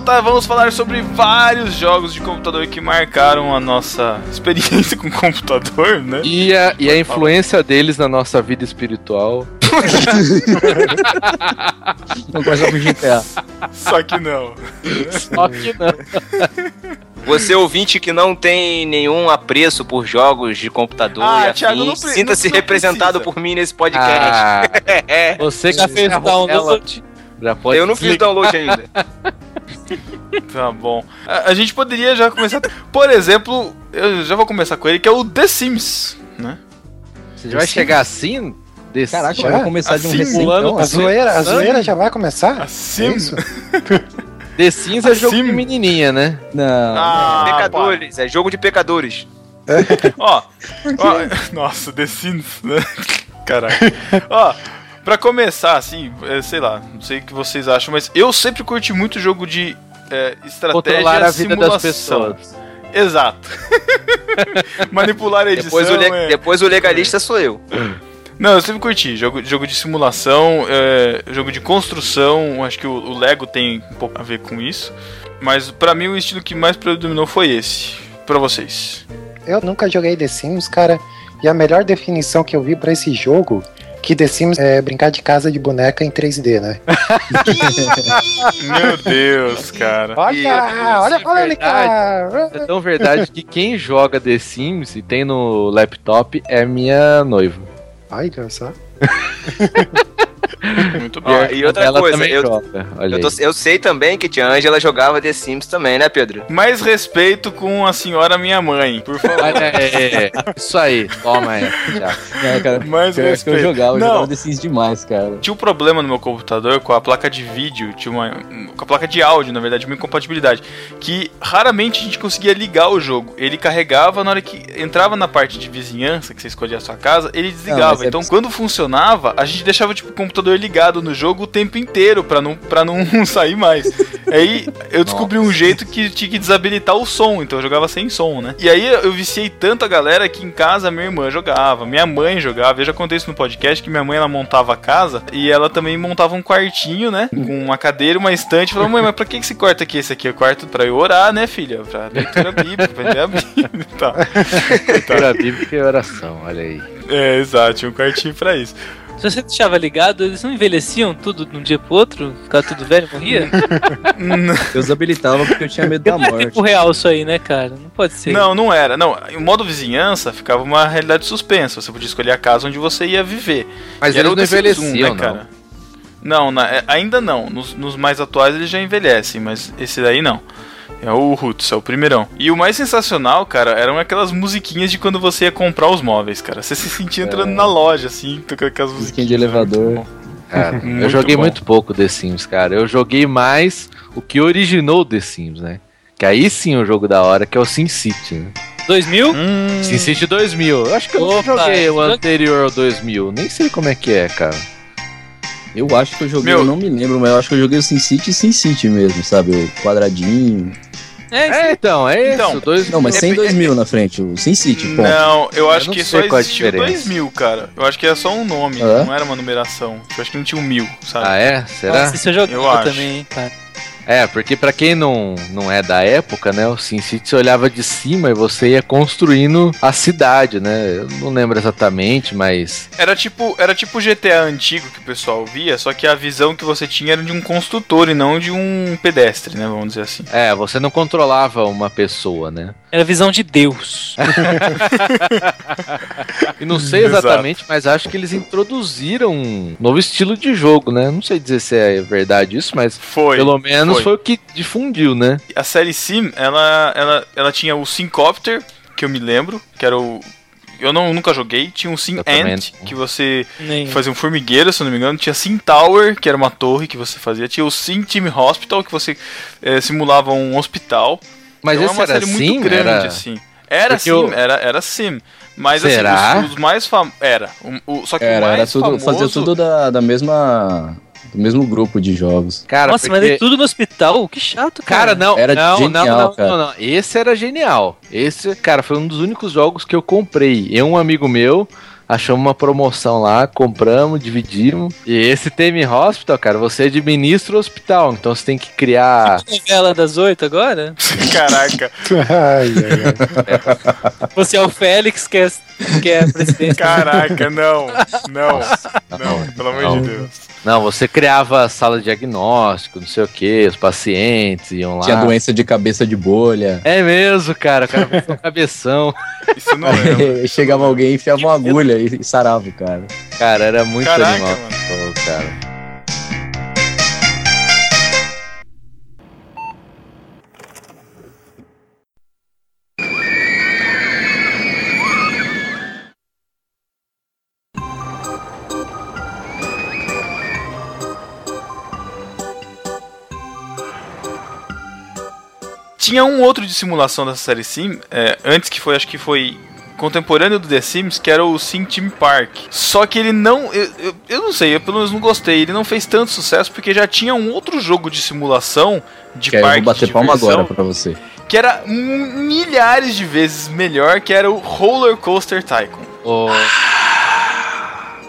volta, vamos falar sobre vários jogos de computador que marcaram a nossa experiência com computador, né? E a, e a influência deles na nossa vida espiritual. Não gosta de GTA. Só que não. Só que não. Você ouvinte que não tem nenhum apreço por jogos de computador Ah, e sinta-se representado precisa. por mim nesse podcast. Ah, É, você Já que fez download? Já pode eu não fiz download ainda. Tá bom. A, a gente poderia já começar. Por exemplo, eu já vou começar com ele, que é o The Sims, né? Você vai chegar assim? Desse... Caraca, Já? vai começar de um Assim, recentão. A assim. zoeira, a zoeira já vai começar? A Sim. É isso? The Sims é jogo Assim? de menininha, né? Não. Ah, pecadores, é jogo de pecadores. Ó, ó, nossa, The Sims, né? Caraca. Ó, pra começar, assim, é, sei lá, não sei o que vocês acham, mas eu sempre curti muito jogo de é, estratégia Controlar a vida simulação. das pessoas. Exato. Manipular a edição. Depois o, le- é- depois o legalista sou eu. Não, eu sempre curti. Jogo, jogo de simulação, é, jogo de construção. Acho que o, o Lego tem um pouco a ver com isso. Mas pra mim o estilo que mais predominou foi esse. Pra vocês. Eu nunca joguei The Sims, cara. E a melhor definição que eu vi pra esse jogo que The Sims é brincar de casa de boneca em 3D, né? Meu Deus, cara. Olha, olha a polêmica! É tão verdade que quem joga The Sims e tem no laptop é minha noiva. Ai, olha só. Muito bem. Ó, e outra Ela coisa, eu, eu, tô- eu sei também que tia Angela jogava The Sims também, né, Pedro? Mais respeito com a senhora minha mãe, por favor. Olha aí. Isso aí, toma aí. É, cara, Mais pior que eu respeito. jogava, eu Não. jogava The Sims demais, cara. Tinha um problema no meu computador com a placa de vídeo, tinha uma. com a placa de áudio, na verdade, uma incompatibilidade. Que raramente a gente conseguia ligar o jogo. Ele carregava na hora que entrava na parte de vizinhança, que você escolhia a sua casa, ele Não, desligava. mas é então, quando funcionava, a gente deixava tipo, o computador ligado no jogo o tempo inteiro pra não, pra não sair mais. Aí eu descobri um jeito que tinha que desabilitar o som, então eu jogava sem som, né? E aí eu viciei tanto a galera que em casa minha irmã jogava, minha mãe jogava. Eu já contei isso no podcast que minha mãe ela montava a casa e ela também montava um quartinho, né? Com uma cadeira, uma estante. Falou, mãe, mas pra que que esse quarto aqui? Esse aqui é quarto pra eu orar, né, filha? Pra leitura bíblica, pra ler a Bíblia e tal. Leitura bíblica e oração, olha aí. É, exato, tinha um quartinho pra isso. Se você deixava ligado, eles não envelheciam tudo de um dia pro outro? Ficava tudo velho e morria? Eu desabilitava porque eu tinha medo da Não é morte. tempo real isso aí, né, cara? Não pode ser. Não, não era. Não, o modo vizinhança ficava uma realidade suspensa. Você podia escolher a casa onde você ia viver. Mas E era eles o não 1, envelheciam, né, cara? Não, na- é, ainda não. Nos, nos mais atuais eles já envelhecem, mas esse daí não. É o Roots, é o primeirão. E o mais sensacional, cara, eram aquelas musiquinhas de quando você ia comprar os móveis, cara. Você se sentia entrando na loja, assim, tocando aquelas Musiquinha musiquinhas. de elevador. Cara, eu Muito joguei bom. muito pouco The Sims, cara. Eu joguei mais o que originou The Sims, né? Que aí sim é um jogo da hora, que é o SimCity, né? 2000? Hum, SimCity 2000. Eu acho que eu Opa, joguei o anterior ao 2000. Nem sei como é que é, cara. Eu acho que eu joguei, Meu- eu não me lembro, mas eu acho que eu joguei o SimCity e SimCity mesmo, sabe? O quadradinho. É, É, então, é Então, isso. Dois... Não, mas sem 2000 na frente, o SimCity, ponto. Não, eu acho não que só existiu diferença. 2000, cara. Eu acho que é só um nome, Hã? não era uma numeração. Eu acho que não tinha um mil, sabe? Ah, é? Será? Nossa, isso eu jogava Eu acho. também, hein, cara. É, porque pra quem não, não é da época, né, o SimCity você olhava de cima e você ia construindo a cidade, né? Eu não lembro exatamente, mas Era tipo, era tipo o GTA antigo que o pessoal via, só que a visão que você tinha era de um construtor e não de um pedestre, né? Vamos dizer assim. é, você não controlava uma pessoa, né? Era a visão de Deus. E não sei Exato. exatamente, mas acho que eles introduziram um novo estilo de jogo, né? Não sei dizer se é verdade isso, mas Foi. pelo menos foi. foi. o que difundiu, né? A série Sim, ela, ela, ela tinha o Syncopter, que eu me lembro, que era o. Eu não, nunca joguei. Tinha o Sim Ant, que você Nem. fazia um formigueiro, se eu não me engano. Tinha Sim Tower, que era uma torre que você fazia. Tinha o Sim Team Hospital, que você eh, simulava um hospital. Mas Então esse é uma era série sim, muito grande, era... assim. Era Porque sim, eu- era, era sim. Mas Será? assim, os, os mais famosos. Era. O, o- só que o Era, mais era tudo, famoso. fazia tudo da, da mesma. Do mesmo grupo de jogos. Cara, Nossa, mas porque... é tudo no hospital? Que chato, cara. Cara, não, Era não, genial, não, não, cara. não, não. Esse era genial. Esse, cara, foi um dos únicos jogos que eu comprei. Eu, um amigo meu, achamos uma promoção lá, compramos, dividimos. E esse Tame Hospital, cara, você administra o hospital, então você tem que criar. Novela das oito agora? Caraca. Ai, ai, ai. Você é o Félix, que é, que é presidente. Caraca, não. Não. Não, pelo amor de Deus. Não, você criava sala de diagnóstico, não sei o que, os pacientes iam lá. Tinha doença de cabeça de bolha. É mesmo, cara, o cara com cabeção. Isso não lembro. Chegava alguém, enfiava uma agulha e, e sarava o cara. Cara, era muito Caraca, animal. mano. Pô, cara. Tinha um outro de simulação dessa série Sim, é, antes que foi, acho que foi contemporâneo do The Sims, que era o Sim Team Park. Só que ele não. Eu, eu, eu não sei, eu pelo menos não gostei. Ele não fez tanto sucesso porque já tinha um outro jogo de simulação de Que aí eu parque vou bater de palma agora pra você. que era milhares de vezes melhor, que era o Roller Coaster Tycoon. Ô,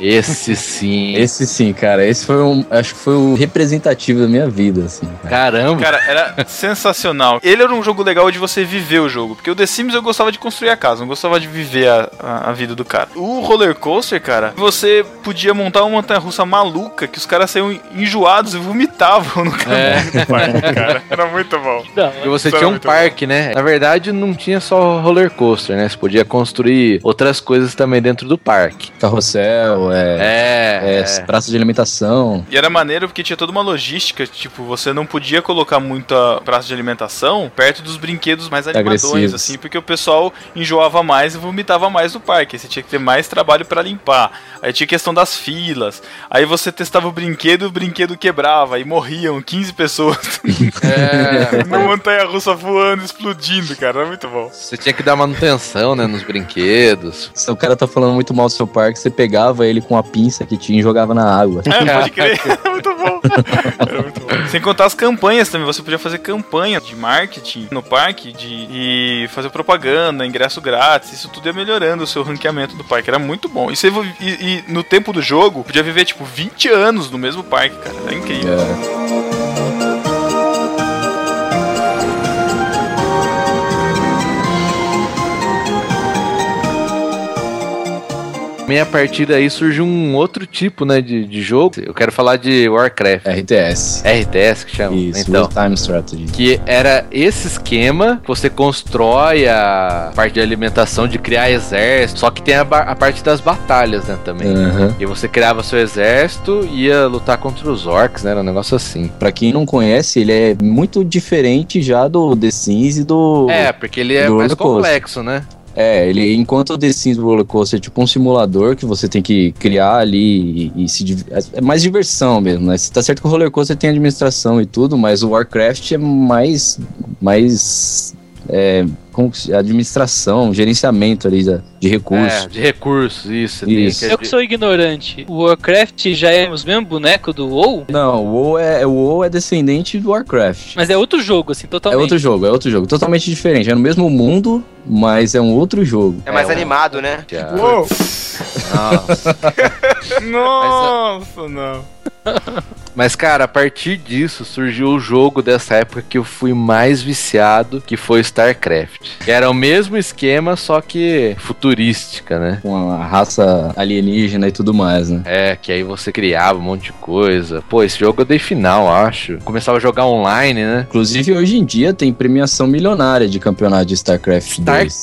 Esse sim. Esse sim, cara. Esse foi um. Acho que foi o representativo da minha vida, assim. cara. Caramba. Cara, era sensacional. Ele era um jogo legal de você viver o jogo. Porque o The Sims eu gostava de construir a casa, não gostava de viver a, a, a vida do cara. O roller coaster, cara, você podia montar uma montanha russa maluca que os caras saíam enjoados e vomitavam no caminho É. do parque, cara. Era muito bom. Porque você Isso tinha um parque, né? Na verdade, não tinha só roller coaster, né? Você podia construir outras coisas também dentro do parque. Carrossel, é. É, é, é. praça de alimentação. E era maneiro porque tinha toda uma logística, tipo, você não podia colocar muita praça de alimentação perto dos brinquedos mais animadões, Agressivos. assim, porque o pessoal enjoava mais e vomitava mais no parque. Aí você tinha que ter mais trabalho pra limpar. Aí tinha questão das filas. Aí você testava o brinquedo e o brinquedo quebrava e morriam 15 pessoas É. na montanha russa voando, explodindo, cara. Era muito bom. Você tinha que dar manutenção, né? Nos brinquedos. Se o cara tá falando muito mal do seu parque, você pegava ele com a pinça que tinha e jogava na água. É, pode crer. Era muito bom. Era muito bom. Sem contar as campanhas também. Você podia fazer campanha de marketing no parque de, e fazer propaganda, ingresso grátis. Isso tudo ia melhorando o seu ranqueamento do parque. Era muito bom. E, você, e, e no tempo do jogo, podia viver tipo 20 anos no mesmo parque, cara. Era incrível. É. A partir daí surgiu um outro tipo, né? De, de jogo. Eu quero falar de Warcraft. RTS. RTS que chama. Isso, então. Real Time Strategy. Que era esse esquema, que você constrói a parte de alimentação, de criar exército, só que tem a, a parte das batalhas, né, também. Aham. E você criava seu exército e ia lutar contra os orcs, né? Era um negócio assim. Pra quem não conhece, ele é muito diferente já do The Sims e do. É, porque ele é mais complexo, né? É, ele, enquanto o The Sims Roller Coaster é tipo um simulador que você tem que criar ali e, e se div- é mais diversão mesmo, né? Tá certo que o Roller Coaster tem administração e tudo, mas o Warcraft é mais mais é, administração, gerenciamento ali da- de recursos. É, de recursos, isso. Isso. Eu que, sou ignorante. O Warcraft já é os mesmos bonecos do WoW? Não, o WoW é, o WoW é descendente do Warcraft. Mas é outro jogo, assim, É totalmente. outro jogo, é outro jogo, totalmente diferente. É no mesmo mundo, mas é um outro jogo. É mais É, animado, né? Uou! Nossa. Nossa, não. Mas, cara, a partir disso surgiu o jogo dessa época que eu fui mais viciado, que foi StarCraft. Que era o mesmo esquema, só que futurística, né? Com a raça alienígena e tudo mais, né? É, que aí você criava um monte de coisa. Pô, esse jogo eu dei final, acho. Começava a jogar online, né? Inclusive, hoje em dia tem premiação milionária de campeonato de StarCraft 2.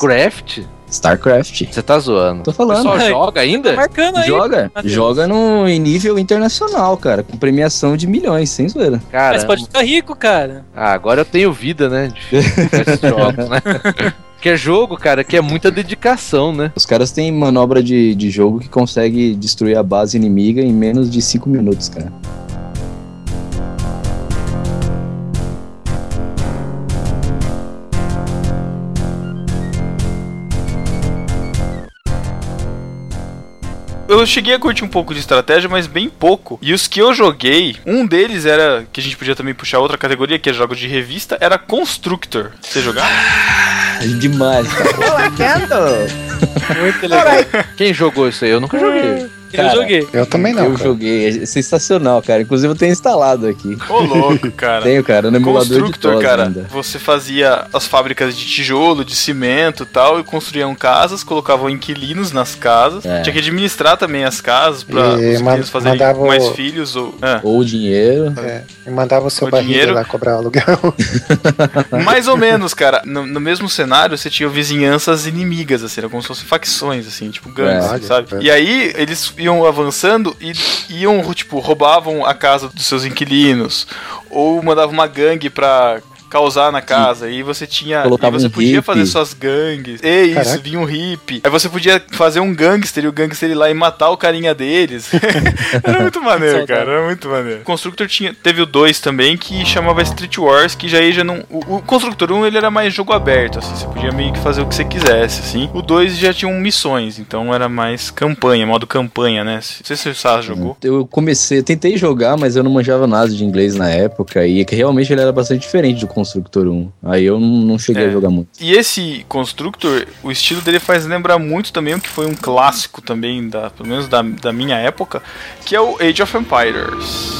StarCraft? Você tá zoando. Tô falando. Ai. joga ainda? Marcando aí. Joga, Matheus. joga no, em nível internacional, cara, com premiação de milhões, sem zoeira. Cara, Mas pode ficar rico, cara. ah, agora eu tenho vida, né? De jogos, né? Que é jogo, cara, que é muita dedicação, né? Os caras têm manobra de, de jogo que consegue destruir a base inimiga em menos de 5 minutos, cara. Eu cheguei a curtir um pouco de estratégia, mas bem pouco. E os que eu joguei, um deles era, que a gente podia também puxar outra categoria, que é jogos de revista, era Constructor. Você jogava? Demais, cara. Muito legal. Quem jogou isso aí? Eu nunca joguei. Eu joguei. Eu também não, Eu cara. joguei, é sensacional, cara. Inclusive eu tenho instalado aqui. Ô, louco, cara. Tenho, cara, no emulador de Constructor, TOS cara, ainda. você fazia as fábricas de tijolo, de cimento e tal, e construíam casas, colocavam inquilinos nas casas. É. Tinha que administrar também as casas pra E os man- inquilinos fazerem mandava o- mais filhos ou. É. Ou dinheiro. É, e mandava o seu O barriga dinheiro- lá cobrar aluguel. Mais ou menos, cara. No, no mesmo cenário, você tinha vizinhanças inimigas, assim, era como se fossem facções, assim, tipo gangues, É. sabe? Olha, é. E aí eles iam avançando e iam, tipo, roubavam a casa dos seus inquilinos. Ou mandavam uma gangue pra causar na casa. E você tinha. Colocava e você um podia hippie. fazer suas gangues. E isso, Caraca. vinha um hippie. Aí você podia fazer um gangster e o gangster ir lá e matar o carinha deles. era muito maneiro, cara. Era muito maneiro. O Constructor tinha, teve o 2 também, que chamava Street Wars, que já aí já não. O, o Constructor 1 ele era mais jogo aberto, assim, você podia meio que fazer o que você quisesse, assim. O 2 já tinha missões, então era mais campanha, modo campanha, né? Não sei se o Sá jogou. Eu comecei, tentei jogar, mas eu não manjava nada de inglês na época. E que realmente ele era bastante diferente do Constructor 1. Aí eu não, cheguei É. a jogar muito. E esse Constructor, o estilo dele faz lembrar muito também o que foi um clássico também, da, pelo menos da, da minha época, que é o Age of Empires.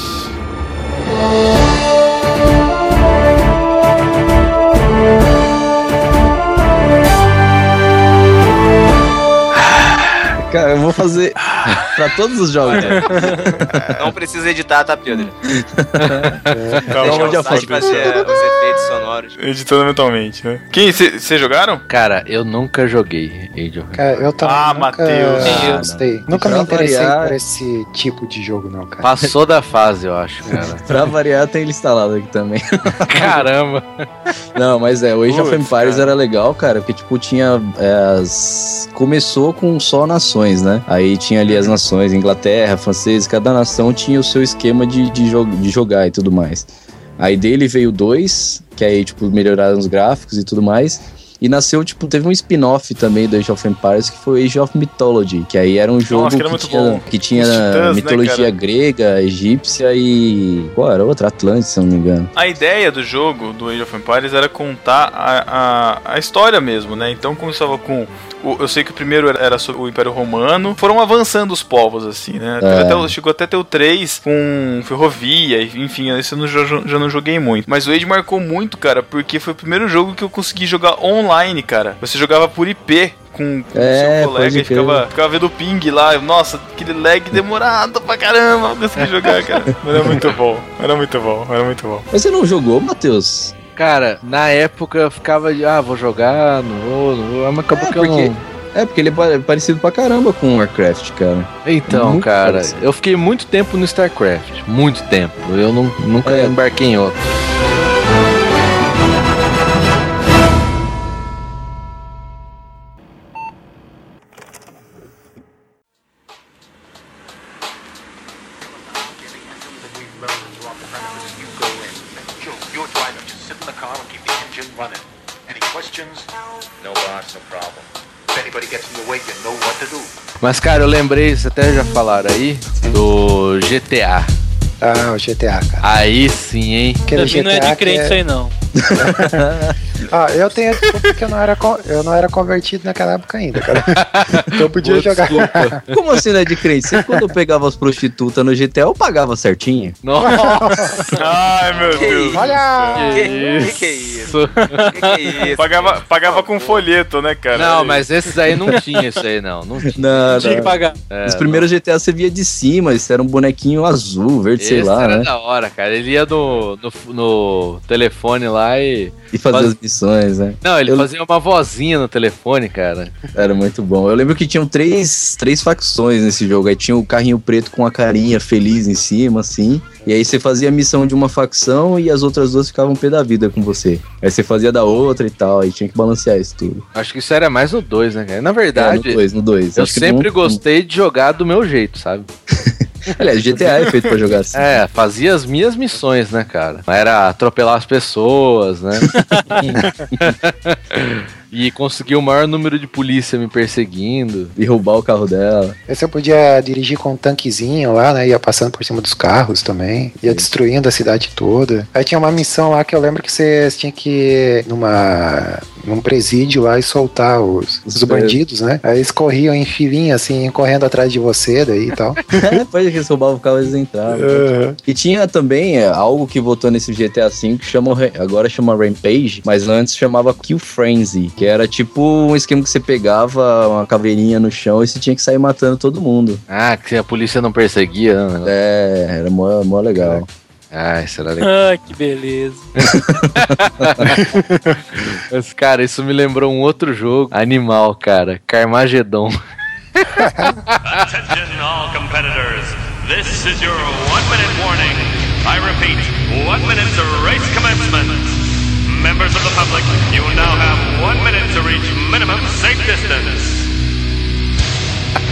Cara, eu vou fazer pra todos os jogos. Não precisa editar, tá, Pedro? Calma, Deixa já o site foi. fazer os efeitos sonoros. Editando mentalmente, né? Quem, vocês jogaram? Cara, eu nunca joguei Age of Cara, eu também Ah, nunca Matheus. Ah, gostei. Nunca Pra me interessei variar- por esse tipo de jogo, não, cara. Passou da fase, eu acho, cara. Pra variar, tem ele instalado aqui também. Caramba. Não, mas é, o Age of Putz, Empires cara. era legal, cara, porque, tipo, tinha é, as... Começou com só nações, né? Aí tinha ali as nações, Inglaterra, franceses, cada nação tinha o seu esquema de, de, jo de jogar e tudo mais. Aí dele veio dois, que aí, tipo, melhoraram os gráficos e tudo mais. E nasceu, tipo, teve um spin-off também do Age of Empires, que foi Age of Mythology, que aí era um jogo que era que, tinha, que tinha titãs, né, mitologia cara? grega, egípcia e... Qual era? Outra? Atlântica, se não me engano. A ideia do jogo, do Age of Empires, era contar a, a, a história mesmo, né? Então começava com. eu sei que o primeiro era, sobre o Império Romano. Foram avançando os povos, assim, né? É. Até chegou até ter o 3 com ferrovia, enfim, isso eu não, jo- já não joguei muito. Mas o Age marcou muito, cara, porque foi o primeiro jogo que eu consegui jogar online, cara. Você jogava por IP. Com, com É, seu colega e ficava, ficava vendo o ping lá. Nossa, aquele lag demorado pra caramba pra conseguir jogar, cara. Mas Era muito bom, era muito bom, era muito bom. Mas você não jogou, Matheus? Cara, na época eu ficava de, ah, vou jogar, não vou, não vou, mas acabou É, que eu porque- não... É, porque ele é pa- parecido pra caramba com o Warcraft, cara. Então, Muito cara, parecido. eu fiquei muito tempo no StarCraft, muito tempo. Eu não, nunca É. embarquei em outro. Mas, cara, eu lembrei, vocês até já falaram aí, do GTA. Ah, o GTA, cara. Aí sim, hein? Aquele Pra mim não é GTA de que crente é- isso aí, não. Ah, eu tenho a desculpa porque eu não era, eu não era convertido naquela época ainda, cara. Então eu podia Pô, jogar. desculpa. Como assim não é de crente? Sempre quando eu pegava as prostitutas no GTA, eu pagava certinho. Nossa, Ai, meu Deus. Olha! Que, que que é isso? Que que é isso? Pagava, pagava com folheto, né, cara? não, mas esses aí não tinha isso aí, não. Não tinha. Não, Tinha que pagar. É, Os primeiros GTA você via de cima, isso era um bonequinho azul, verde, sei Esse lá, era né? da hora, cara. Ele ia no, no, no telefone lá e. E fazia Faz- as missões, né? Não, ele Eu- fazia uma vozinha no telefone, cara. Era muito bom. Eu lembro que tinham três, três facções nesse jogo. Aí tinha o carrinho preto com a carinha feliz em cima, assim. E aí você fazia a missão de uma facção e as outras duas ficavam pé da vida com você. Aí você fazia da outra e tal. Aí tinha que balancear isso tudo. Acho que isso era mais no 2, né, cara? Na É, verdade, no 2, no 2. eu sempre gostei de jogar do meu jeito, sabe? Aliás, GTA é feito pra jogar assim. É, fazia as minhas missões, né, cara? Era atropelar as pessoas, né? e conseguir o maior número de polícia me perseguindo. E roubar o carro dela. Eu podia dirigir com um tanquezinho lá, né? Ia passando por cima dos carros também. Ia destruindo a cidade toda. Aí tinha uma missão lá que eu lembro que você tinha que ir numa, num presídio lá e soltar os, os bandidos, né? Aí eles corriam em filinha, assim, correndo atrás de você daí e tal. Pode que eles roubavam o carro e eles entravam. Uhum. E tinha também é, algo que voltou nesse GTA V que chama, agora chama Rampage, mas antes chamava Kill Frenzy, que era tipo um esquema que você pegava uma caveirinha no chão e você tinha que sair matando todo mundo. Ah, que a polícia não perseguia, né? É, era mó, mó legal. Ah, isso era legal. Ah, que beleza. Mas, cara, isso me lembrou um outro jogo animal, cara. Carmageddon. Attention all competitors. This is your one minute warning. I repeat, one minute to race commencement. Members of the public, you will now have one minute to reach minimum safe distance.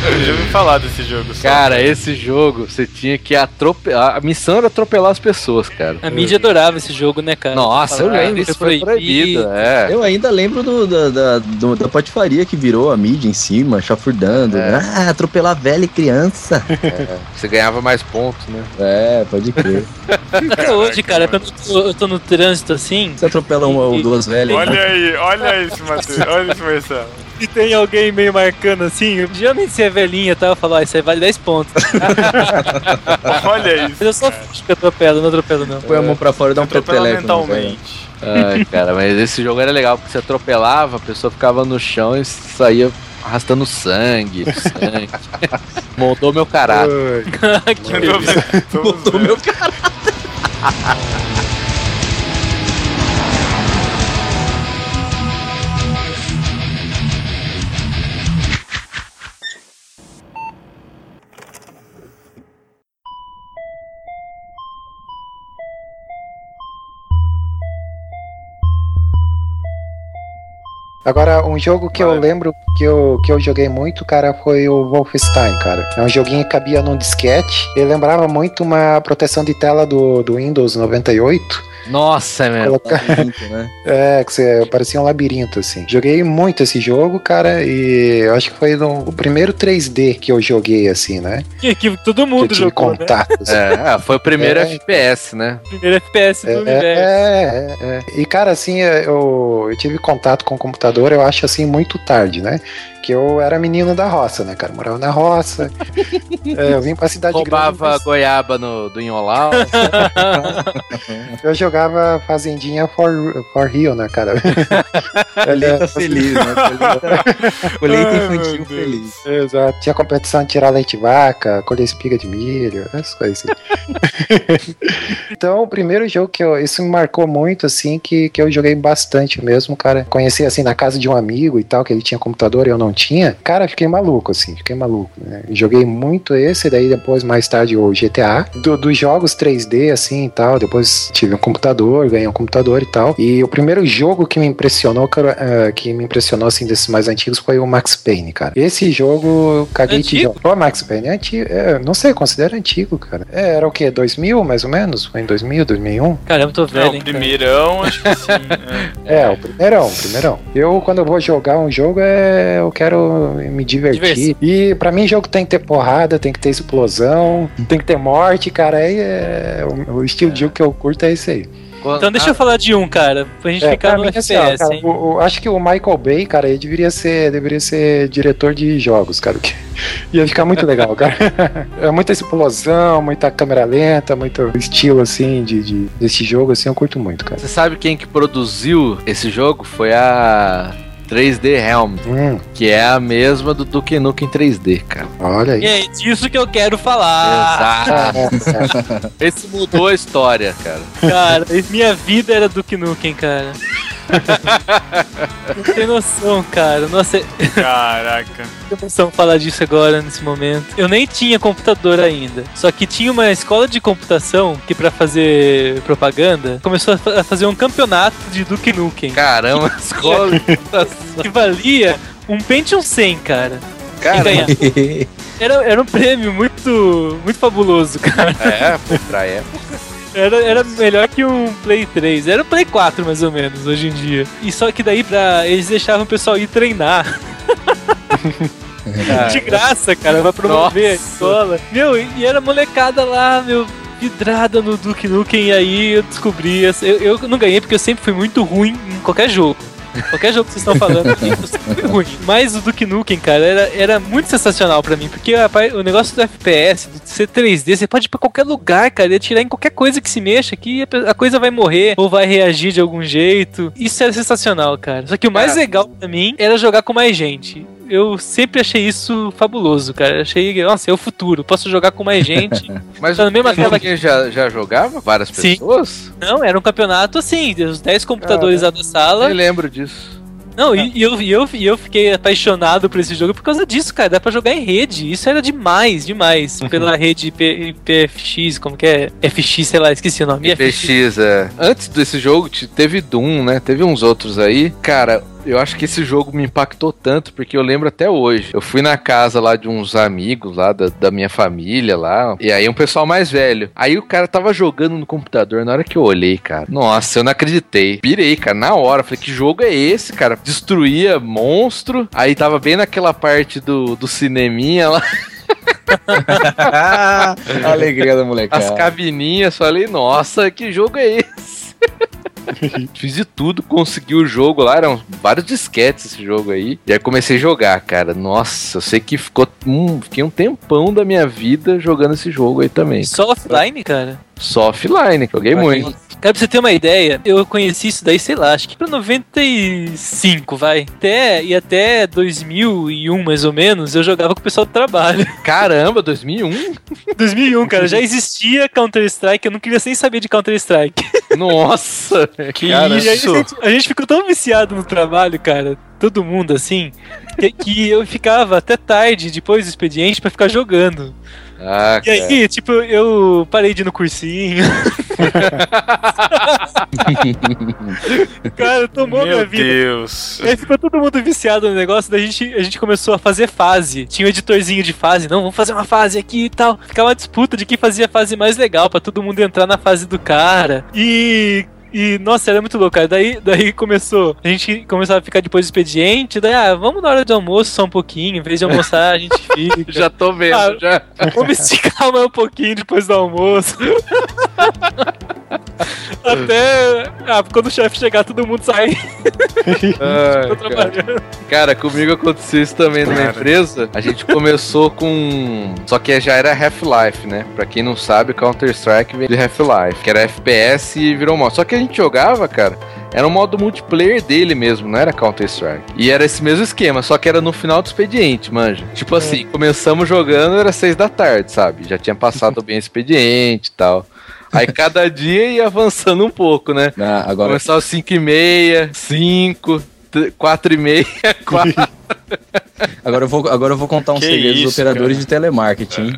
Eu já ouvi falar desse jogo. só. Cara, esse jogo você tinha que atropelar. A missão era atropelar as pessoas, cara. A mídia adorava esse jogo, né, cara? Nossa, eu lembro, que isso foi proibido. É. Eu ainda lembro do, da, da, do- da patifaria que virou a mídia em cima, chafurdando. É. Ah, atropelar velha e criança. É, Você ganhava mais pontos, né? É, pode crer. Até hoje, cara, quando eu tô, eu tô no trânsito assim. Você atropela uma ou duas velhas. Olha aí, olha isso, Matheus. Olha isso, Marcelo. E tem alguém meio marcando assim, geralmente se é velhinha e tal, eu falo, ah, isso aí vale 10 pontos. Olha isso. Mas eu só fingo que atropelo, não atropelo não. Põe a mão pra fora e dá um peteleco. velho. mentalmente. Ai, cara, mas esse jogo era legal porque você atropelava, a pessoa ficava no chão e saía arrastando sangue, sangue. Moldou meu caráter. que ver. meu cara. Agora, um jogo que eu lembro que eu, que eu joguei muito, cara, foi o Wolfenstein, cara. É um joguinho que cabia num disquete. Ele lembrava muito uma proteção de tela do, do Windows 98. Nossa, meu. Colocar- né? É, que você parecia um labirinto, assim. Joguei muito esse jogo, cara, e eu acho que foi no- o primeiro 3D que eu joguei, assim, né? Que, que todo Que mundo eu tive jogou, né? contato. assim. É, ah, foi o primeiro É. FPS, né? Primeiro FPS do É, universo. é, é, é. E, cara, assim, eu, eu tive contato com o computador, eu acho, assim, muito tarde, né? Que eu era menino da roça, né, cara? Morava na roça. É, eu vim pra cidade Roubava grande. goiaba no, do Inholau. Eu jogava Fazendinha for, for Rio, né, cara? Colheita feliz, né? Colheita, colheita infantil feliz. Exato. Tinha competição de tirar leite de vaca, colher espiga de milho, essas coisas assim. então, o primeiro jogo que eu. Isso me marcou muito, assim, que, que eu joguei bastante mesmo, cara. Conheci, assim, na casa de um amigo e tal, que ele tinha computador e eu não tinha. Cara, fiquei maluco, assim, fiquei maluco. Né? Joguei muito esse, daí depois, mais tarde, o GTA. Do- dos jogos 3D, assim e tal. Depois tive um computador, ganhei um computador e tal. E o primeiro jogo que me impressionou, cara, eh, que me impressionou, assim, desses mais antigos foi o Max Payne, cara. Esse jogo eu caguei de Antigo? jogo. O Max Payne é antigo. É, não sei, considero antigo, cara. É, era o quê? 2000, mais ou menos? Foi em 2000, 2001? Caramba, tô É, velho, o hein? cara. primeirão, acho que sim. é. É, o primeirão, o primeirão. Eu, quando eu vou jogar um jogo, é, eu quero me divertir. Diversão. E pra mim, jogo tem que ter porrada, tem que ter explosão, tem que ter morte, cara. Aí é, o, o estilo de jogo que eu curto é esse aí. Então deixa eu falar de um, cara, pra gente É, ficar pra no mim, FPS, assim, ó, cara, hein? o- o- acho que o Michael Bay, cara, ele deveria ser, deveria ser diretor de jogos, cara. que ia ficar muito legal, cara. É muita explosão, muita câmera lenta, muito estilo, assim, de, de- desse jogo, assim, eu curto muito, cara. Você sabe quem que produziu esse jogo? Foi a 3D Helm, Hum, que é a mesma do Duke Nukem 3D, cara. olha aí. E é disso que eu quero falar. Exato. Esse mudou a história, cara. Cara, minha vida era Duke Nukem, cara. Não tem noção, cara. Nossa, Caraca. tem noção falar disso agora, nesse momento. Eu nem tinha computador ainda. Só que tinha uma escola de computação que, pra fazer propaganda, começou a fa- a fazer um campeonato de Duke Nukem. Caramba, escola de computação. Que valia um Pentium 100, cara. Cara. Era, era um prêmio muito, muito fabuloso, cara. é, pra época. Era, era melhor que um Play 3. Era um Play 4, mais ou menos, hoje em dia. E só que daí pra, eles deixavam o pessoal ir treinar. De graça, cara, pra promover a Nossa. escola. Meu, e era molecada lá, meu, vidrada no Duke Nukem. E aí eu descobri. Eu, eu não ganhei porque eu sempre fui muito ruim em qualquer jogo. Qualquer jogo que vocês estão falando sempre ruim. Mas o Duke Nukem, cara, era, era muito sensacional pra mim, porque rapaz, o negócio do FPS, do ser 3D, você pode ir pra qualquer lugar, cara, e atirar em qualquer coisa que se mexa, que a coisa vai morrer ou vai reagir de algum jeito. Isso era sensacional, cara. Só que o mais É. legal pra mim era jogar com mais gente. Eu sempre achei isso fabuloso, cara. Achei, nossa, é o futuro. Posso jogar com mais gente. Mas Tá na mesma tela alguém já, já jogava? Várias Sim. pessoas? Não, era um campeonato assim, os 10 computadores lá da sala. Eu lembro disso. Não, e, e eu, e, eu, e eu fiquei apaixonado por esse jogo por causa disso, cara. Dá pra jogar em rede. Isso era demais, demais. Pela rede P- PFX, como que é? FX, sei lá, esqueci o nome. PX, é. Antes desse jogo, te- teve Doom, né? Teve uns outros aí. Cara, eu acho que esse jogo me impactou tanto, porque eu lembro até hoje. Eu fui na casa lá de uns amigos lá da, da minha família lá. E aí um pessoal mais velho. Aí o cara tava jogando no computador. Na hora que eu olhei, cara. Nossa, eu não acreditei. Pirei, cara, na hora. Falei, que jogo é esse, cara? Destruía monstro. Aí tava bem naquela parte do, do cineminha lá. A alegria da molecada. As cabininhas, falei, nossa, que jogo é esse? Fiz de tudo, consegui o jogo lá, eram vários disquetes esse jogo aí. E aí comecei a jogar, cara. Nossa, eu sei que ficou um, fiquei um tempão da minha vida jogando esse jogo aí também. Só offline, cara? Só offline, joguei muito. Cara, pra você ter uma ideia, eu conheci isso daí, sei lá, acho que pra 95, vai. Até, e até 2001, mais ou menos, eu jogava com o pessoal do trabalho. Caramba, 2001? 2001, cara, já existia Counter-Strike, eu não queria nem saber de Counter-Strike. Nossa, que E aí a gente, a gente ficou tão viciado no trabalho, cara, todo mundo assim, que, que eu ficava até tarde depois do expediente pra ficar jogando. Ah, E aí, tipo, eu parei de ir no cursinho. cara, tomou minha Meu vida. Deus. Aí ficou todo mundo viciado no negócio, daí a gente, a gente começou a fazer fase. Tinha um editorzinho de fase, não, vamos fazer uma fase aqui e tal. Ficava uma disputa de quem fazia a fase mais legal, pra todo mundo entrar na fase do cara. E. E, nossa, era muito louco, cara. Daí, daí começou. A gente começava a ficar depois do expediente. Daí, ah, vamos na hora do almoço só um pouquinho. Em vez de almoçar, a gente fica. Já tô vendo, Ah, já. Vamos esticar mais um pouquinho depois do almoço. Até. Ah, quando o chefe chegar, todo mundo sai. Ai, Tô cara. trabalhando. Cara, comigo aconteceu isso também numa Cara. empresa. A gente começou com. Só que já era Half-Life, né? Pra quem não sabe, Counter-Strike veio de Half-Life, que era FPS e virou modo. Só que a gente jogava, cara. Era um modo multiplayer dele mesmo, não era Counter-Strike. E era esse mesmo esquema, só que era no final do expediente, manja. Tipo assim, começamos jogando, era seis da tarde, sabe? Já tinha passado bem o expediente e tal. Aí cada dia ia avançando um pouco, né? Ah, agora, Começava 5 e meia, 5, 4 e meia, 4. agora, eu vou, agora eu vou contar um Que segredo dos operadores cara. de telemarketing.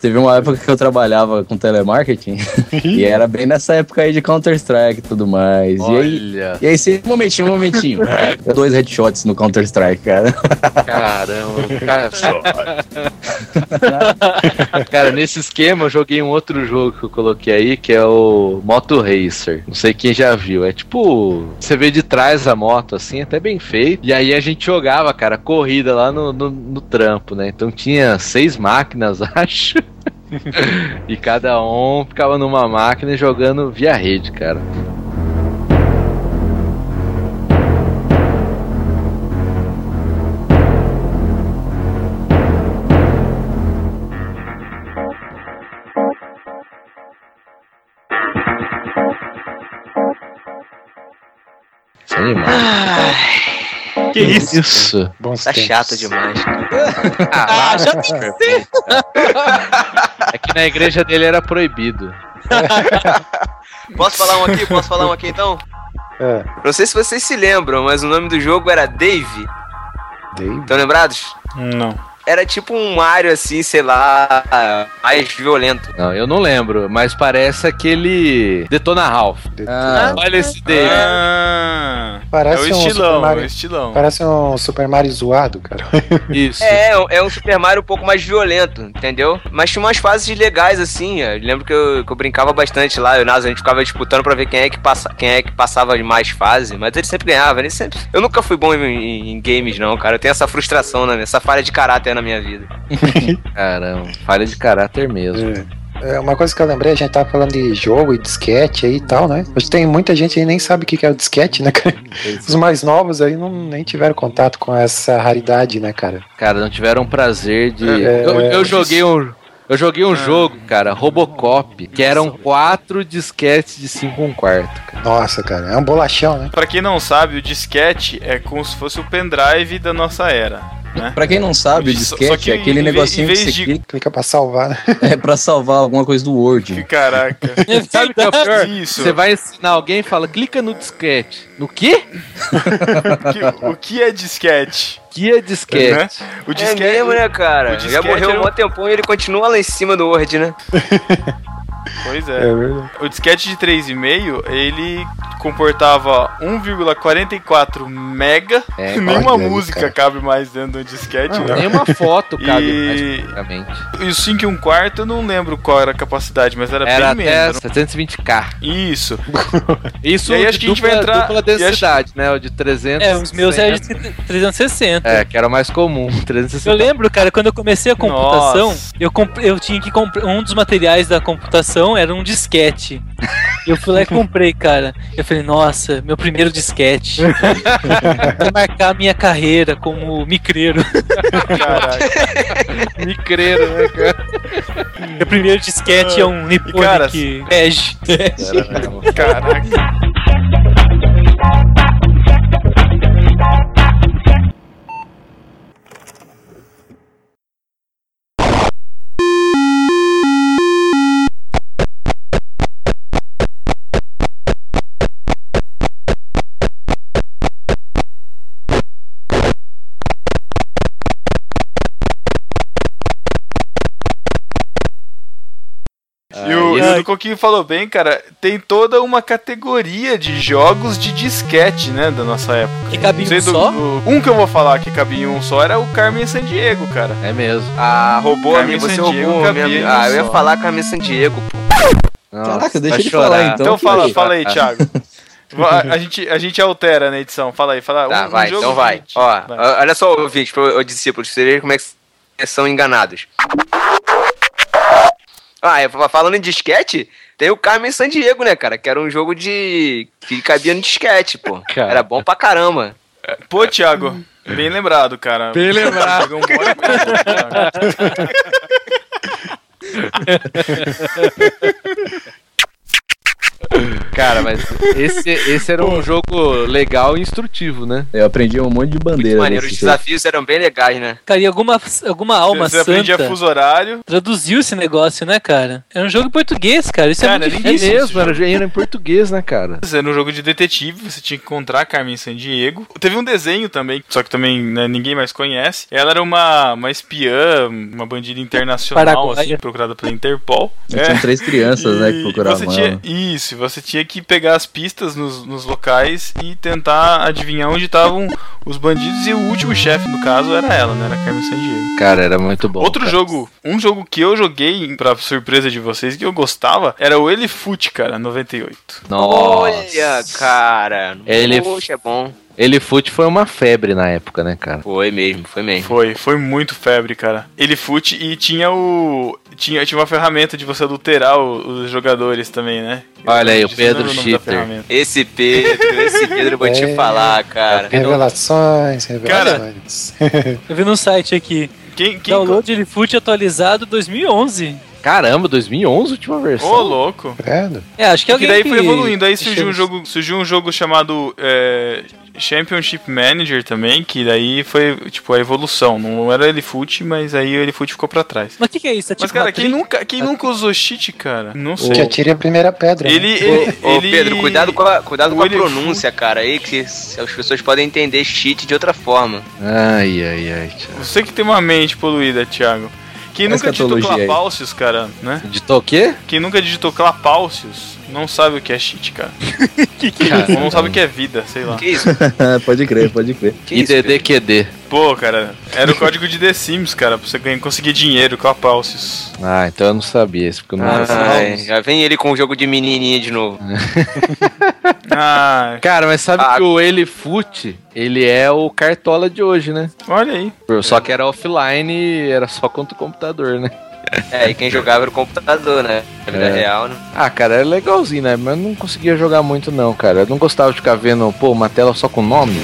Teve uma época que eu trabalhava com telemarketing e era bem nessa época aí de Counter-Strike e tudo mais. E aí, Olha, e aí, você, um momentinho, um momentinho. Dois headshots no Counter-Strike, cara. caramba. Cara, cara, nesse esquema eu joguei um outro jogo que eu coloquei aí, que é o Moto Racer. Não sei quem já viu. É tipo, você vê de trás a moto, assim, até bem feito. E aí a gente jogava, cara, corrida lá no, no, no trampo, né? Então tinha seis máquinas, acho. e cada um ficava numa máquina jogando via rede, cara. Animal. Que isso? Isso. Bons Tá tempos. chato demais. Ah, já tem que ser. É que na igreja dele era proibido. Posso falar um aqui? Posso falar um aqui então? É, Não sei se vocês se lembram, mas o nome do jogo era Dave. Dave. Estão lembrados? Não. Era tipo um Mario assim, sei lá, mais violento. Não, eu não lembro, mas parece aquele Detona Ralph. Ah, Olha esse dele. Ah, Parece é o um estilão, Mario. é o estilão. Parece um Super Mario zoado, cara. Isso. É, é um Super Mario um pouco mais violento, entendeu? Mas tinha umas fases legais assim. Eu lembro que eu, que eu brincava bastante lá. Eu e o Nasa, a gente ficava disputando pra ver quem é que, passa, quem é que passava de mais fase. Mas ele sempre ganhava, ele sempre. Eu nunca fui bom em, em- em games, não, cara. Eu tenho essa frustração, né? essa falha de caráter na minha vida. Caramba, falha de caráter mesmo. É. É, uma coisa que eu lembrei, a gente tava falando de jogo e disquete aí e tal, né? Hoje tem muita gente aí nem sabe o que é o disquete, né, cara? Os mais novos aí não, nem tiveram contato com essa raridade, né, cara? Cara, não tiveram prazer de. É, eu, eu é, joguei um. Eu joguei um jogo, cara, Robocop, que eram quatro disquetes de 5 um quarto, cara. Nossa, cara, é um bolachão, né? Pra quem não sabe, o disquete é como se fosse o pendrive da nossa era. Né? Pra quem não sabe, o disquete que é aquele negocinho que você de- clica Clica pra salvar, né? é pra salvar alguma coisa do Word. Caraca. Sabe o que é o pior? Isso. Você vai ensinar alguém e fala, clica no disquete. No quê? Que- o que é disquete? Que é disquete? Né? O É disquete. mesmo, né, cara? o Já disquete morreu era um mó tempão e ele continua lá em cima do Word, né? Pois É é. verdade. O disquete de 3,5 ele comportava 1,44 mega. É, Nenhuma música cara. cabe mais dentro do disquete, Não, né? nenhuma foto cabe E- mais, praticamente. E o 5 e 1 quarto eu não lembro qual era a capacidade, mas era, Era bem menos. 720k. Isso. Isso E aí de acho que a gente vai entrar- dupla e acho- densidade, né? O de 300. É, os meus eram de 360. É, que era o mais comum, 360. Eu lembro, cara, quando eu comecei a computação, Nossa. eu, comp- eu tinha que comprar. Um dos materiais da computação era um disquete. Eu fui lá e comprei, cara. Eu falei, nossa, meu primeiro disquete. Vai marcar a minha carreira como micreiro. Caraca. Micreiro, né, cara? Meu primeiro disquete é um Nipponic bege. Caraca. E o, e o Coquinho falou bem, cara, tem toda uma categoria de jogos de disquete, né, da nossa época. Que cabia um só? do- um que eu vou falar que cabia em um só era o Carmen Sandiego, cara. É mesmo. Ah, roubou a Carmen mim, você Sandiego roubou a minha em Ah, eu ia só. falar Carmen Sandiego, pô. Nossa, Caraca, deixa ele chorar. falar, então. Então fala, fala aí, Thiago. Va- A gente, a gente altera na edição. Fala aí, fala Tá, um- um vai, jogo então vai. Ó, vai. olha só, ouvinte, pro o discípulo, você vê como é que vocês são enganados. Ah, é, falando em disquete, tem o Carmen Sandiego, né, cara? Que era um jogo de. que cabia no disquete, pô. Cara. Era bom pra caramba. Pô, Thiago, bem lembrado, cara. Bem lembrado. Um bom. Cara, mas esse, esse era um jogo legal e instrutivo, né? Eu aprendi um monte de Muito bandeira. maneiro. Os desafios eram bem legais, né? Cara, e alguma, alguma alma Você aprendia santa fuso horário. traduziu esse negócio, né, cara? É um jogo em português, cara. Isso Cara, é muito É mesmo, era, era em português, né, cara? Era um jogo de detetive, você tinha que encontrar Carmen Sandiego. Teve um desenho também, só que também né, ninguém mais conhece. Ela era uma, uma espiã, uma bandida internacional, Paraguaia. assim, procurada pela Interpol. E Tinham três crianças, né, que E procuravam você tinha, ela. Isso, você tinha que pegar as pistas nos, nos locais e tentar adivinhar onde estavam os bandidos. E o último chefe, no caso, era ela, né? Era a Carmen Sandiego. Cara, era muito bom. Outro cara. jogo, um jogo que eu joguei, pra surpresa de vocês, que eu gostava, era o Elefute, cara, 98. Nossa. Olha, cara. Ele- Poxa, é bom. Ele Foot foi uma febre na época, né, cara? Foi mesmo, foi mesmo. Foi, foi muito febre, cara. Elefute e tinha o. Tinha, tinha uma ferramenta de você adulterar o- os jogadores também, né? Olha aí, o Pedro ferramenta. Esse Pedro, esse Pedro, eu vou te É. falar, cara. Revelações, revelações. Eu vi no site aqui. Quem, quem... Download ele fute atualizado 2011. Caramba, 2011, última versão. Ô, louco. Credo. É, acho que Que alguém daí que foi evoluindo. Aí surgiu um jogo, surgiu um jogo chamado é, Championship Manager também, que daí foi tipo a evolução. Não era Elefute, mas aí o Elefute ficou pra trás. Mas o que, que é isso? É Mas tipo cara, uma quem nunca, quem nunca usou cheat, cara? Não sei. Que atire a primeira pedra. né? Ele, ele, Ô, ele- Pedro, cuidado com a, cuidado com a pronúncia, cara, aí, que as pessoas podem entender cheat de outra forma. Ai, ai, ai. tchau. Você que tem uma mente poluída, Thiago. Quem nunca digitou. Clapaucios, cara, né? Digitou o quê? Quem nunca digitou Clapaucios não sabe o que é cheat, cara. Cara, Ou não sabe o que é vida, sei lá. Que isso? pode crer, pode crer. Que isso? IDD QD. Pô, cara, era o código de The Sims, cara, pra você ganhar, conseguir dinheiro, Clapaucios. Ah, então eu não sabia isso, porque eu não Ai, já vem ele com o jogo de menininha de novo. Ah, Cara, mas sabe Ah. que o Elefute, ele é o cartola de hoje, né? olha aí. Só que era offline e era só contra o computador, né? É, e quem jogava era o computador, né? Na vida É. real, né? Ah, cara, é legalzinho, né? Mas eu não conseguia jogar muito, não, cara. Eu não gostava de ficar vendo, pô, uma tela só com nome.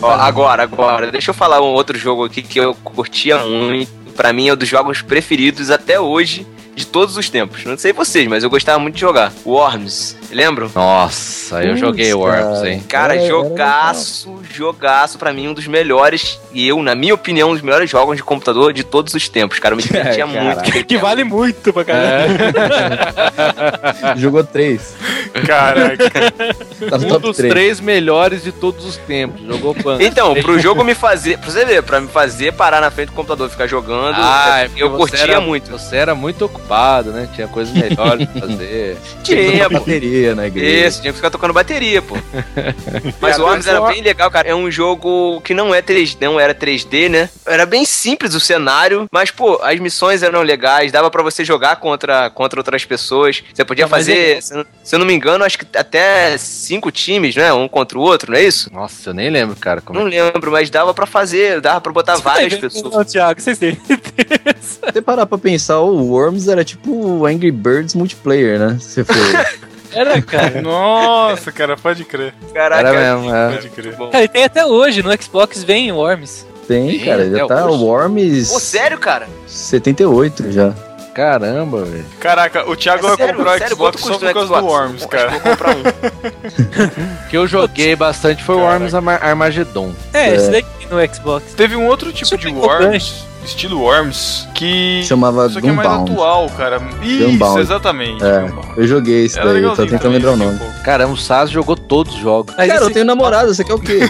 Ó, agora, agora, deixa eu falar um outro jogo aqui que eu curtia muito. Pra mim é um dos jogos preferidos até hoje de todos os tempos. Não sei vocês, mas eu gostava muito de jogar. Worms, lembram? Nossa, eu Putz, joguei Worms, hein? Cara, era jogaço, jogaço, pra mim um dos melhores, e eu, na minha opinião, um dos melhores jogos de computador de todos os tempos, cara. Eu me divertia É, muito. caraca. Que vale muito pra caralho. Jogou três. Caraca. Tá Um dos 3. três melhores de todos os tempos. Jogou quanto? Então, pro jogo me fazer, pra você ver, pra me fazer parar na frente do computador e ficar jogando, Ah, é eu, curtia era- muito. Você era muito ocupado, né? Tinha coisas melhores pra fazer. Tinha, pô. bateria na igreja. Isso, tinha que ficar tocando bateria, pô. Mas Cara, o mas era bem legal, cara. É um jogo que não é 3D, não era 3D, né? Era bem simples o cenário, mas, pô, as missões eram legais, dava pra você jogar contra, contra outras pessoas. Você podia Não, fazer, é- se eu não me engano, acho que até cinco times, né? Um contra o outro, não é isso? Nossa, eu nem lembro, cara. Como... Não lembro, mas dava pra fazer, dava pra botar várias pessoas. Não, Thiago, vocês têm. Se você parar pra pensar, o Worms era tipo Angry Birds multiplayer, né? Se você for. Era, cara. Nossa, cara, pode crer. Caraca, Era mesmo, é. Pode crer. Cara, e tem até hoje, no Xbox vem Worms. Tem, cara, já tá hoje. Worms Pô, sério, cara? 78 já. Caramba, velho. Caraca, o Thiago É vai sério, comprar o sério, Xbox só por causa do Worms, cara. que eu vou comprar um. O que eu joguei bastante foi o Worms Arma- Armageddon. É, É. esse daqui no Xbox. Teve um outro tipo Isso de Worms, estilo Worms, que. Chamava Isso aqui é mais atual, cara. Isso, Gunbound. exatamente. É, Gunbound. eu joguei esse Era daí, eu tô tentando lembrar o nome. pô. Caramba, o Saz jogou todos os jogos. Mas Cara, eu esse- tenho namorada, você quer o quê?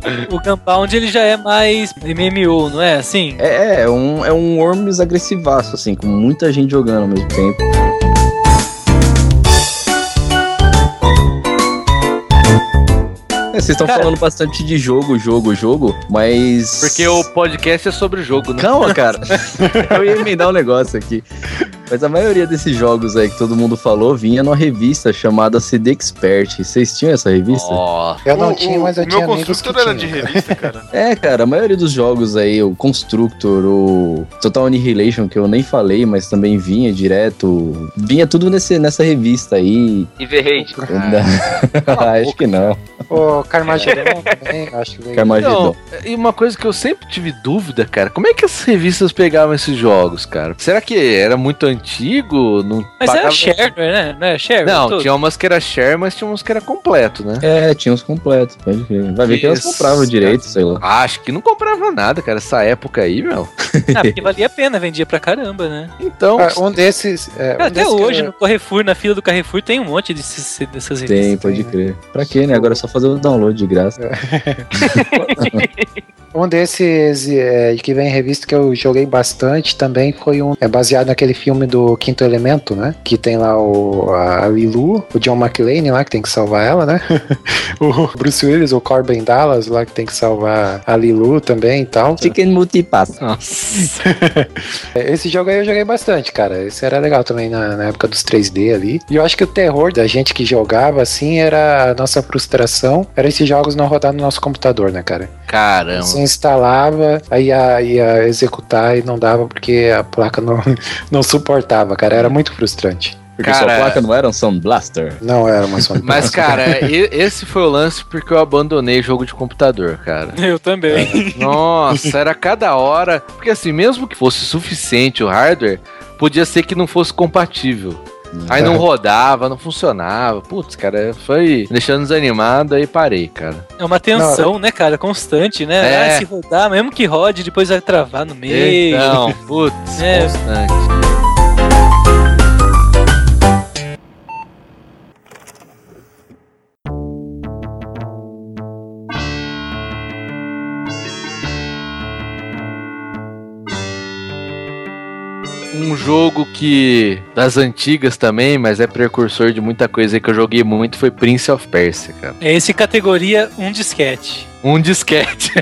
o Gunbound ele já é mais MMO, não é assim? É, é um, é um Worms agressivaço, assim, com muita gente jogando ao mesmo tempo. É, vocês estão falando bastante de jogo, jogo, jogo, mas. Porque o podcast é sobre o jogo, né? Calma, cara. eu ia emendar um negócio aqui. Mas a maioria desses jogos aí que todo mundo falou vinha numa revista chamada CD Expert. Vocês tinham essa revista? Ó, Eu não O- tinha, mas eu o tinha meu amigos que construtor era de revista, cara. É, cara, a maioria dos jogos aí, o Constructor, o Total Annihilation, que eu nem falei, mas também vinha direto. Vinha tudo nesse, nessa revista aí. E Verrate. Acho que não. O Carmageddon também, acho que veio. Carmageddon. Então, e uma coisa que eu sempre tive dúvida, cara, como é que as revistas pegavam esses jogos, cara? Será que era muito antigo? Não Mas era pagava- shareware, né? Não é shareware? Não, tinha umas que era share, mas tinha umas que era completo, né? É, tinha os completos, pode crer. Vai ver que elas compravam direito, sei lá. Acho que não comprava nada, cara, essa época aí, meu. Ah, porque valia a pena, vendia pra caramba, né? Então, Ah, um desses. é, um até desses hoje, no Carrefour, na fila do Carrefour, tem um monte desses, dessas revistas. Tem, pode crer. Pra quê, né? Agora é só fazer o download de graça. Um desses é, que vem em revista que eu joguei bastante também foi um. É baseado naquele filme do Quinto Elemento, né? Que tem lá o, a Lilu, o John McClane lá que tem que salvar ela, né? o Bruce Willis, o Corbin Dallas lá que tem que salvar a Lilu também e tal. Chicken Multipass. nossa. Esse jogo aí eu joguei bastante, cara. Esse era legal também na, na época dos 3D ali. E eu acho que o terror da gente que jogava assim era a nossa frustração. Era esses jogos não rodar no nosso computador, né, cara? Caramba. Você instalava, aí ia, ia executar e não dava porque a placa não, não suportava, cara. Era muito frustrante. Porque Cara, sua placa não era um Sound Blaster. Não era uma Sony Mas, cara, esse foi o lance porque eu abandonei jogo de computador, cara. Eu também. Nossa, era cada hora. Porque assim, mesmo que fosse suficiente o hardware, podia ser que não fosse compatível. Aí não rodava, não funcionava. Putz, cara, foi deixando desanimado aí parei, cara. É uma tensão, né, cara? Constante, né? É. Ah, se rodar, mesmo que rode, depois vai travar no meio. Então, putz, É. constante. Um jogo que das antigas também, mas é precursor de muita coisa que eu joguei muito foi Prince of Persia, cara. É esse categoria um disquete. Um disquete.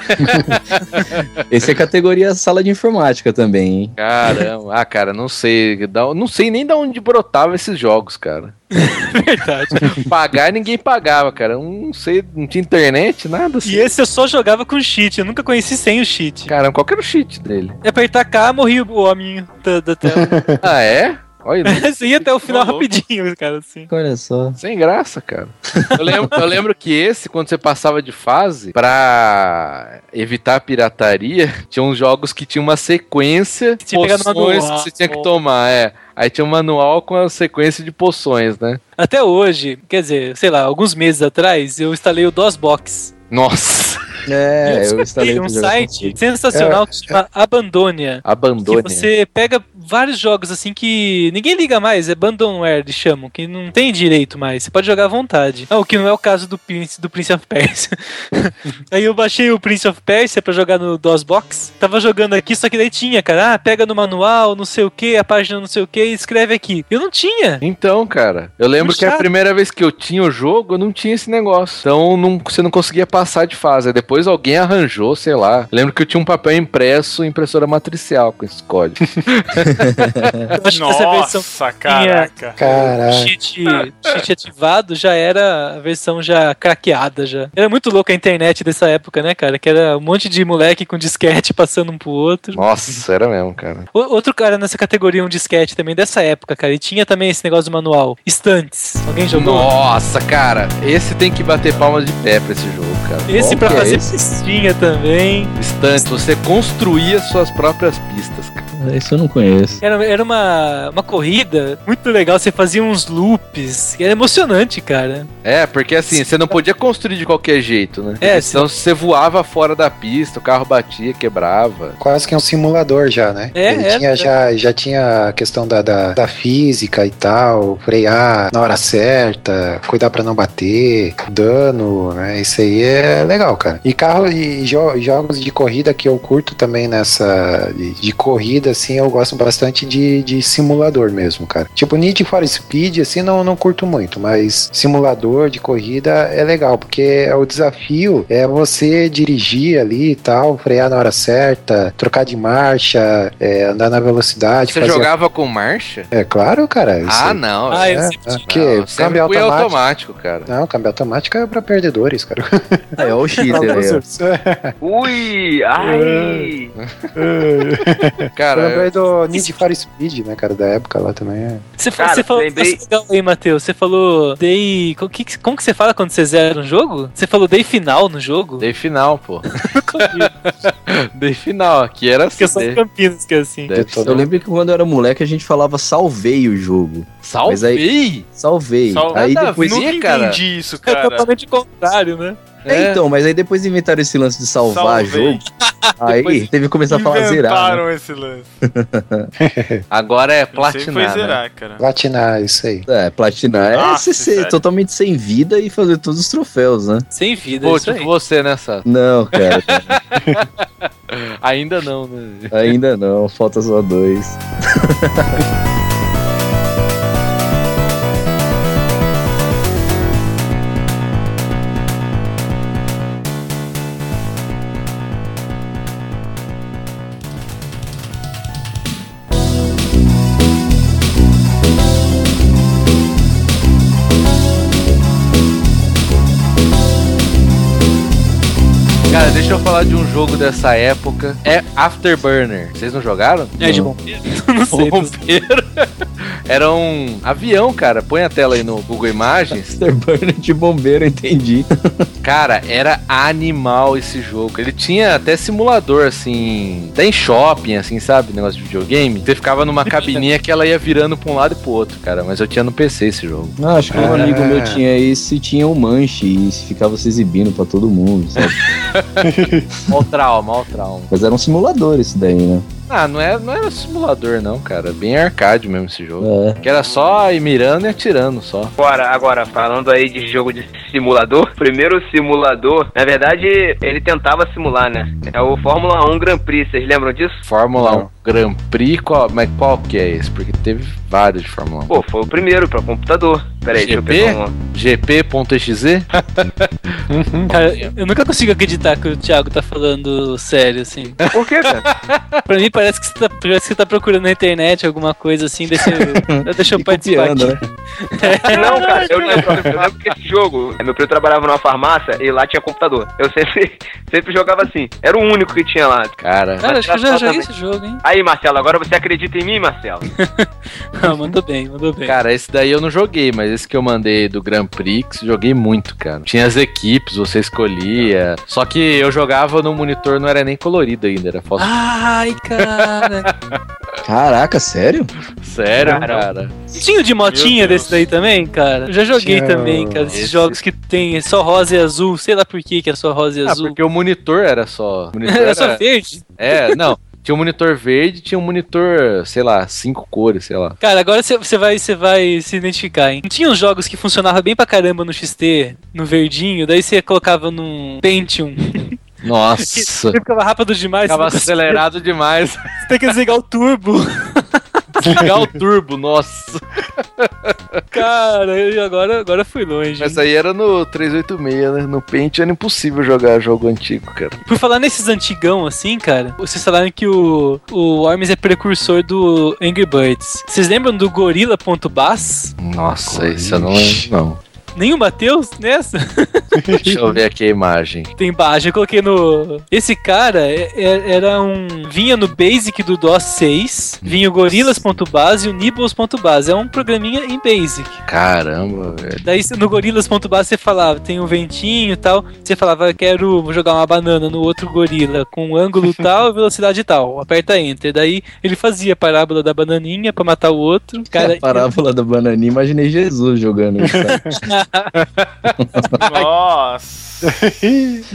Esse é categoria sala de informática também, hein? Caramba. Ah, cara, não sei. Não sei nem de onde brotava esses jogos, cara. Verdade. Pagar ninguém pagava, cara. Não sei, não tinha internet, nada assim. E esse eu só jogava com cheat, eu nunca conheci sem o cheat. Caramba, qual que era o cheat dele? É apertar K, morria o hominho da, da tela. Ah, é? Olha, Você ia até o final rapidinho, cara, assim. Olha só. sem graça, cara. Eu lembro, eu lembro que esse, quando você passava de fase, pra evitar a pirataria, tinha uns jogos que tinha uma sequência de poções que você tinha que tomar, é. Aí tinha um manual com a sequência de poções, né? Até hoje, quer dizer, sei lá, alguns meses atrás, eu instalei o DOSBox. Nossa! É, eu instalei um site sensacional que se chama Abandonia. Abandonia. Que você pega vários jogos assim que ninguém liga mais, é abandonware eles chamam, que não tem direito mais. Você pode jogar à vontade. Ah, o que não é o caso do Prince, do Prince of Persia. Aí eu baixei o Prince of Persia pra jogar no DOSBox. Tava jogando aqui, só que daí tinha, cara. Ah, pega no manual, não sei o que, a página não sei o que, e escreve aqui. Eu não tinha. Então, cara, eu lembro Muito que a primeira vez que eu tinha o jogo, eu não tinha esse negócio. Então não- você não conseguia passar de fase. Aí Depois alguém arranjou, sei lá. Lembro que eu tinha um papel impresso, impressora matricial com esse código. Essa versão Nossa, caraca. Caraca. cheat, cheat ativado já era a versão já craqueada já. Era muito louco a internet dessa época, né, cara? Que era um monte de moleque com disquete passando um pro outro. Nossa, era mesmo, cara. O- Outro cara nessa categoria, um disquete também dessa época, cara. E tinha também esse negócio do manual. Estantes. Alguém jogou? Nossa, cara, esse tem que bater palmas de pé pra esse jogo, cara. Esse Qual pra que é pistinha também. Instante, você construía suas próprias pistas, cara. Isso eu não conheço. Era, era uma, uma corrida muito legal. Você fazia uns loops. Era emocionante, cara. É, porque assim, você não podia construir de qualquer jeito, né? É, então você voava fora da pista, o carro batia, quebrava. Quase que um simulador já, né? É, Ele é, tinha, é. Já, já tinha a questão da, da, da física e tal, frear na hora certa, cuidar pra não bater, dano, né? Isso aí é legal, cara. E carro e jo- jogos de corrida que eu curto também nessa. de, de corrida, assim, eu gosto bastante de, de simulador mesmo, cara. Tipo, Need for Speed, assim, não, não curto muito, mas simulador de corrida é legal, porque o desafio é você dirigir ali e tal, frear na hora certa, trocar de marcha, é, andar na velocidade. Você fazer- jogava com marcha? É claro, cara. isso Ah, aí. não. Ah, é, eu É, sempre é, que não, sempre câmbio fui automático. automático, cara. Não, câmbio automático é pra perdedores, cara. Ah, é o cheater aí, ó. Ui, ai. Cara, lembrei do Need for Speed, né, cara, da época lá também. É. Você, fa- Cara, você falou lembrei- legal aí, Matheus. Você falou day. Como que, como que você fala quando você zera um jogo? Você falou day final no jogo? dei final, pô. dei final, aqui era Porque assim. são dei- Campinas que é assim. Eu lembro que quando eu era moleque a gente falava salvei o jogo. Mas Salvei? Salvei. Sal- Aí depois. Nunca cara. entendi isso, É cara. totalmente o contrário, né? É, então, mas aí depois inventaram esse lance de salvar Salvei. jogo. Aí teve que começar a falar zerar. né? Inventaram esse lance. Agora é platinar, foi né? zerar, cara. Platinar, isso aí. É, platinar é Nossa, você ser totalmente sem vida e fazer todos os troféus, né? Sem vida, Pô, isso tipo aí. você nessa. Não, cara, Ainda não, né? ainda não, falta só dois. Cara, deixa eu falar de um jogo dessa época. É Afterburner. Vocês não jogaram? É de bombeiro? Não sei. Bombeiro. Era um avião, cara. Põe a tela aí no Google Imagens. Afterburner de bombeiro, entendi. Cara, era animal esse jogo. Ele tinha até simulador, assim. Até em shopping, assim, sabe? Negócio de videogame. Você ficava numa cabininha que ela ia virando pra um lado e pro outro, cara. Mas eu tinha no PC esse jogo. Ah, acho que um Ah. amigo meu tinha esse, tinha um manche e ficava se exibindo pra todo mundo, sabe? Mal trauma, mal trauma. Mas era um simulador esse daí, né? Ah, não era, não era simulador, não, cara. Bem arcade mesmo esse jogo. É. Que era só ir mirando e atirando só. Agora, agora, falando aí de jogo de simulador, primeiro simulador, na verdade, ele tentava simular, né? É o Fórmula 1 Grand Prix, vocês lembram disso? Fórmula Não. 1 Grand Prix, qual, mas qual que é esse? Porque teve vários de Fórmula 1. Pô, foi o primeiro pra computador. Peraí, deixa eu GP? pegar um. GP.exe? Cara, eu nunca consigo acreditar que o Thiago tá falando sério, assim. Por que, cara? pra mim parece que, você tá, parece que você tá procurando na internet alguma coisa assim, deixa eu, deixa eu participar copiando, aqui. Não, cara, eu lembro, eu lembro que esse jogo, meu primo trabalhava numa farmácia e lá tinha computador. Eu sempre, sempre jogava assim. Era o único que tinha lá. Cara, Cara, acho que eu já joguei também. esse jogo, hein? Aí, Marcelo, agora você acredita em mim, Marcelo? Ah, mandou bem, mandou bem. Cara, esse daí eu não joguei, mas esse que eu mandei do Grand Prix, joguei muito, cara. Tinha as equipes, você escolhia. Só que eu jogava no monitor, não era nem colorido ainda, era foto. Ai, cara. Caraca, sério? Sério, Caramba. cara. Tinha o de motinha desse daí também, cara? Eu já joguei Tinha também, cara. Esses esse- jogos que tem só rosa e azul. Sei lá por que que é só rosa e Ah, azul. porque o monitor era só. o monitor Era só verde. É, não. Tinha um monitor verde, tinha um monitor, sei lá, cinco cores, sei lá. Cara, agora você- vai, você vai se identificar, hein? Não tinha uns jogos que funcionavam bem pra caramba no XT, no verdinho, daí você colocava num Pentium. Nossa. Você ficava rápido demais. Ficava acelerado demais. Você tem que desligar o turbo. Desligar o turbo, nossa. Cara, eu agora, agora fui longe. Essa aí era no 386, né? No Paint era impossível jogar jogo antigo, cara. Por falar nesses antigão assim, cara, vocês falaram que o, o Worms é precursor do Angry Birds. Vocês lembram do Gorilla.bas? Nossa, isso eu não lembro, não. Nem o Matheus nessa? Deixa eu ver aqui a imagem. Tem baixo, eu coloquei no. Esse cara é- é- era um. Vinha no Basic do DOS 6, vinha o Gorillas.base e o Nibbles.base. É um programinha em Basic. Caramba, velho. Daí no Gorillas.base você falava, tem um ventinho e tal. Você falava, eu quero jogar uma banana no outro gorila com ângulo tal, velocidade tal. Aperta Enter. Daí ele fazia a parábola da bananinha pra matar o outro. Cara, a parábola da bananinha, imaginei Jesus jogando isso. Nossa!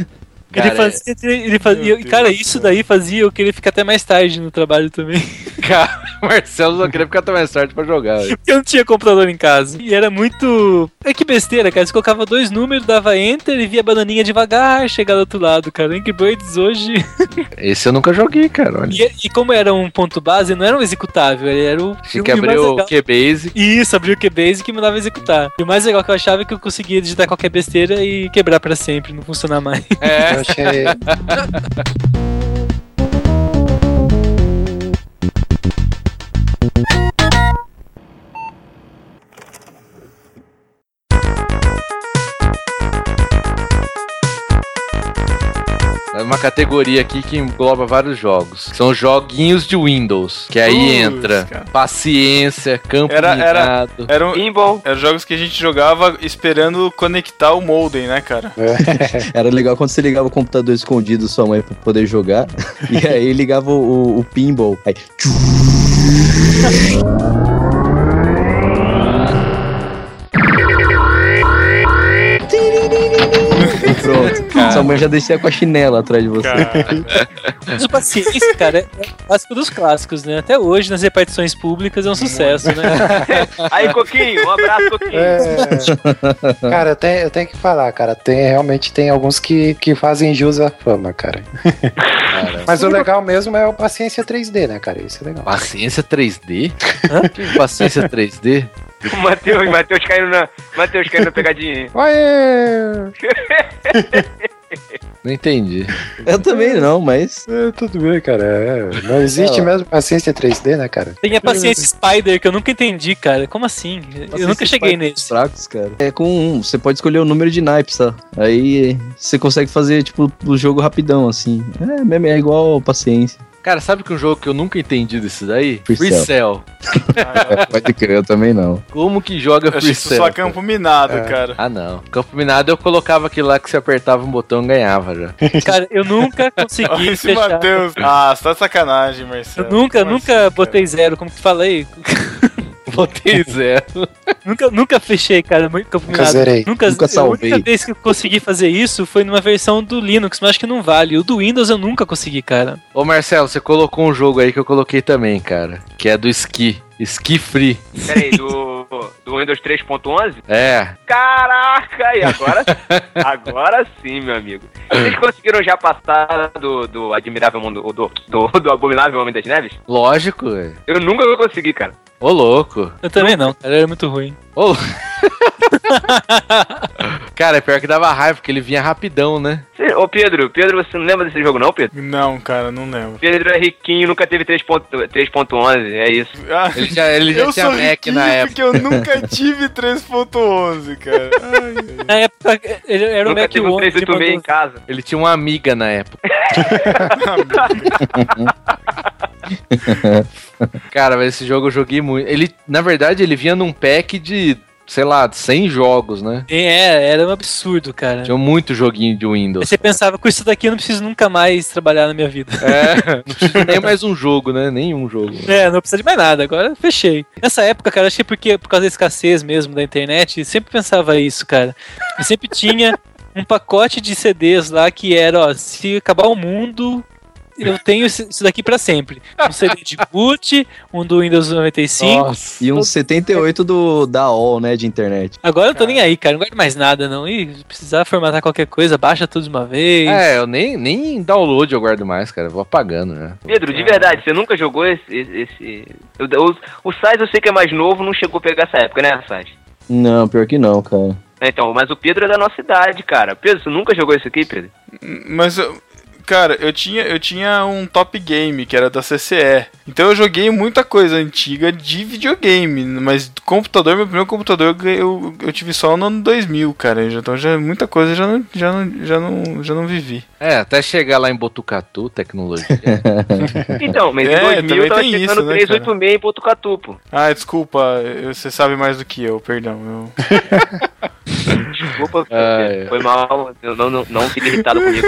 cara. Nossa. Ele fazia, ele fazia, cara, Deus isso daí fazia eu querer ficar até mais tarde no trabalho também. Cara, o Marcelo só queria ficar até mais tarde pra jogar. Porque eu não tinha computador em casa. E era muito. É que besteira, cara. Você colocava dois números, dava enter e via a bananinha devagar chegar do outro lado, cara. Angry Birds hoje. Esse eu nunca joguei, cara. Olha. E, e como era um ponto base, não era um executável, ele era o. Tinha que abrir o. QBase. Isso, abrir o QBase que me dava executar. E o mais legal que eu achava é que eu conseguia digitar qualquer besteira e quebrar pra sempre, não funcionar mais. É. Achei. uma categoria aqui que engloba vários jogos. São joguinhos de Windows. Que aí entra cara. paciência, campo Era- era-. Eram, Pinball. eram jogos que a gente jogava esperando conectar o modem, né, cara? Era legal quando você ligava o computador escondido da sua mãe pra poder jogar. e aí ligava o, o pinball. Aí. Pronto. Sua mãe já descia com a chinela atrás de você. Mas o paciência, cara, é o clássico dos clássicos, né? Até hoje, nas repartições públicas, é um sucesso, né? Aí, Coquinho, um abraço, Coquinho. É. Cara, eu tenho, eu tenho que falar, cara. Tem, realmente tem alguns que, que fazem jus à fama, cara. Mas o legal mesmo é o Paciência 3D, né, cara? Isso é legal. Paciência 3D? Que paciência 3D? O Matheus, Matheus caindo na. Matheus caindo na pegadinha. Ué! Não entendi. Eu também não, mas. É, tudo bem, cara. É, não existe É, mesmo Paciência 3D, né, cara? Tem a paciência Spider, que eu nunca entendi, cara. Como assim? Eu nunca cheguei nesse. Fracos, cara. É com um, você pode escolher o número de naipes, tá? Aí você consegue fazer, tipo, o jogo rapidão, assim. É, mesmo, é igual paciência. Cara, sabe que um jogo que eu nunca entendi desse daí? Free Free Cell. Cell. É, pode crer, eu também não. Como que joga Free Cell? só campo minado, É. cara. Ah, não. Campo Minado eu colocava aquilo lá que você apertava um botão e ganhava já. Cara, eu nunca Olha consegui esse fechar. Matheus. Ah, você tá de sacanagem, Marcelo. Eu nunca, Como nunca assim, cara? botei zero, como que falei. Botei zero. nunca, nunca fechei, cara, Nunca minado. zerei. Nunca, Nunca A salvei. única vez que eu consegui fazer isso foi numa versão do Linux, mas acho que não vale. O do Windows eu nunca consegui, cara. Ô Marcelo, você colocou um jogo aí que eu coloquei também, cara. Que é do Ski. Ski Free. Peraí, do, do Windows 3.11? É. Caraca, e agora? agora sim, meu amigo. Vocês conseguiram já passar do, do Admirável Mundo, do, do, do Abominável Homem das Neves? Lógico, velho. Eu nunca consegui, cara. Ô louco. Eu também não, cara, era muito ruim. Ô, Cara, é pior que dava raiva, porque ele vinha rapidão, né? Cê- Ô Pedro, Pedro, você não lembra desse jogo não, Pedro? Não, cara, não lembro. Pedro é riquinho, nunca teve 3.11, 3.11, é isso. Ah, Ele já, ele já eu tinha Mac na época. porque eu nunca tive 3.11, cara. Ai. Na época, ele era o nunca Mac teve um 11. 386 em casa. Ele tinha uma amiga na época. Cara, mas esse jogo eu joguei muito. Ele, na verdade, ele vinha num pack de, sei lá, 100 jogos, né? É, era um absurdo, cara. Tinha muito joguinho de Aí Windows. você pensava, com isso daqui eu não preciso nunca mais trabalhar na minha vida. É, não precisa nem mais um jogo, né? Nenhum jogo. É, não precisa de mais nada, agora fechei. Nessa época, cara, acho que porque por causa da escassez mesmo da internet, sempre pensava isso, cara. Eu sempre tinha um pacote de CDs lá que era, ó, se acabar o mundo, eu tenho isso daqui pra sempre. Um CD de boot, um do Windows 95. E um 78 do, da AOL, né, de internet. Agora eu não tô nem aí, cara, não guardo mais nada, não. E se precisar formatar qualquer coisa, baixa tudo de uma vez. É, eu nem, nem download eu guardo mais, cara. Eu vou apagando, né? Pedro, de verdade, você nunca jogou esse. esse, o, o Sais eu sei que é mais novo, não chegou a pegar essa época, né, Sais? Não, pior que não, cara. Então, mas o Pedro é da nossa idade, cara. Pedro, você nunca jogou isso aqui, Pedro? Mas, eu- cara, eu tinha, eu tinha um top game que era da CCE. Então eu joguei muita coisa antiga de videogame. Mas do computador, meu primeiro computador eu, eu, eu tive só no ano 2000, cara. Então já muita coisa eu já não, já não, já não, já não vivi. É, até chegar lá em Botucatu, tecnologia. Então, mas É, em 2000 também tava chegando isso, né, 386 em Botucatu, pô. Ah, desculpa, eu- você sabe mais do que eu, perdão. Eu... Desculpa, Ah, é. foi mal. Eu não, não, não fique irritado comigo.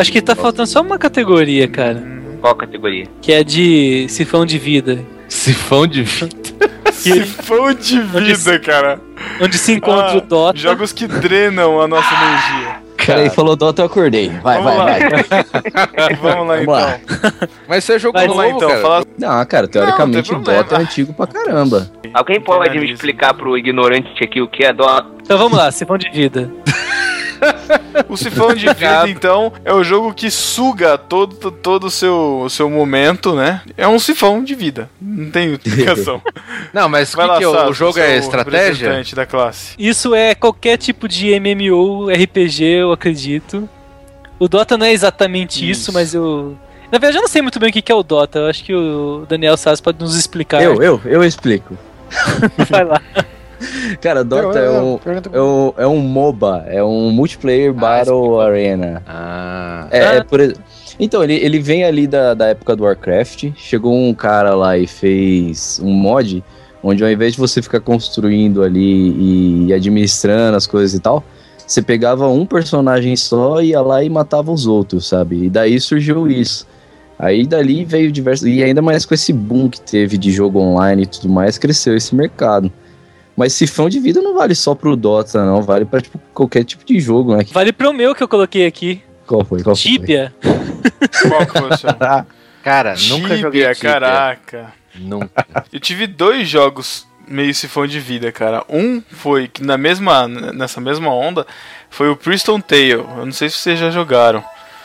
Acho que tá faltando só uma categoria, cara. Qual categoria? Que é de sifão de vida. Sifão de vida. Sifão de vida, cara. Onde se encontra Ah, o Dota. Jogos que drenam a nossa energia. Peraí, falou Dota, eu acordei. Vai, Vamos vai, lá. vai. Vamos lá Vamos então. lá. Mas você jogou Vamos lá novo, então. cara? Fala... Não, cara, teoricamente Não, o Dota é antigo pra caramba. Alguém pode me explicar pro ignorante aqui o que é Dota? Então vamos lá, sifão de vida. O Sifão de Vida, então, é o jogo que suga todo, todo o seu, o seu momento, né? É um sifão de vida. Não tem explicação. Não, mas Vai que lá, que é o- Sato, o jogo é seu estratégia? da classe. Isso é qualquer tipo de MMO, RPG, eu acredito. O Dota não é exatamente isso, Isso. mas eu. Na verdade, eu não sei muito bem o que que é o Dota. Eu acho que o Daniel Sass pode nos explicar. Eu, eu, eu explico. Vai lá. Cara, Dota é um, é um, é um MOBA, é um Multiplayer Battle Arena. Ah. É, é por ex- Então, ele, ele vem ali da, da época do Warcraft. Chegou um cara lá e fez um mod onde ao invés de você ficar construindo ali e administrando as coisas e tal, você pegava um personagem só, ia lá e matava os outros, sabe? E daí surgiu isso. Aí dali veio diversos. E ainda mais com esse boom que teve de jogo online e tudo mais, cresceu esse mercado. Mas sifão de vida não vale só pro Dota, não. Vale pra tipo, qualquer tipo de jogo, né? Vale pro meu que eu coloquei aqui. Qual foi? Qual foi? Tibia. Qual que foi o seu? Cara, nunca joguei Tibia. caraca. Nunca. Eu tive dois jogos meio sifão de vida, cara. Um foi que na mesma, nessa mesma onda foi o Priston Tale. Eu não sei se vocês já jogaram.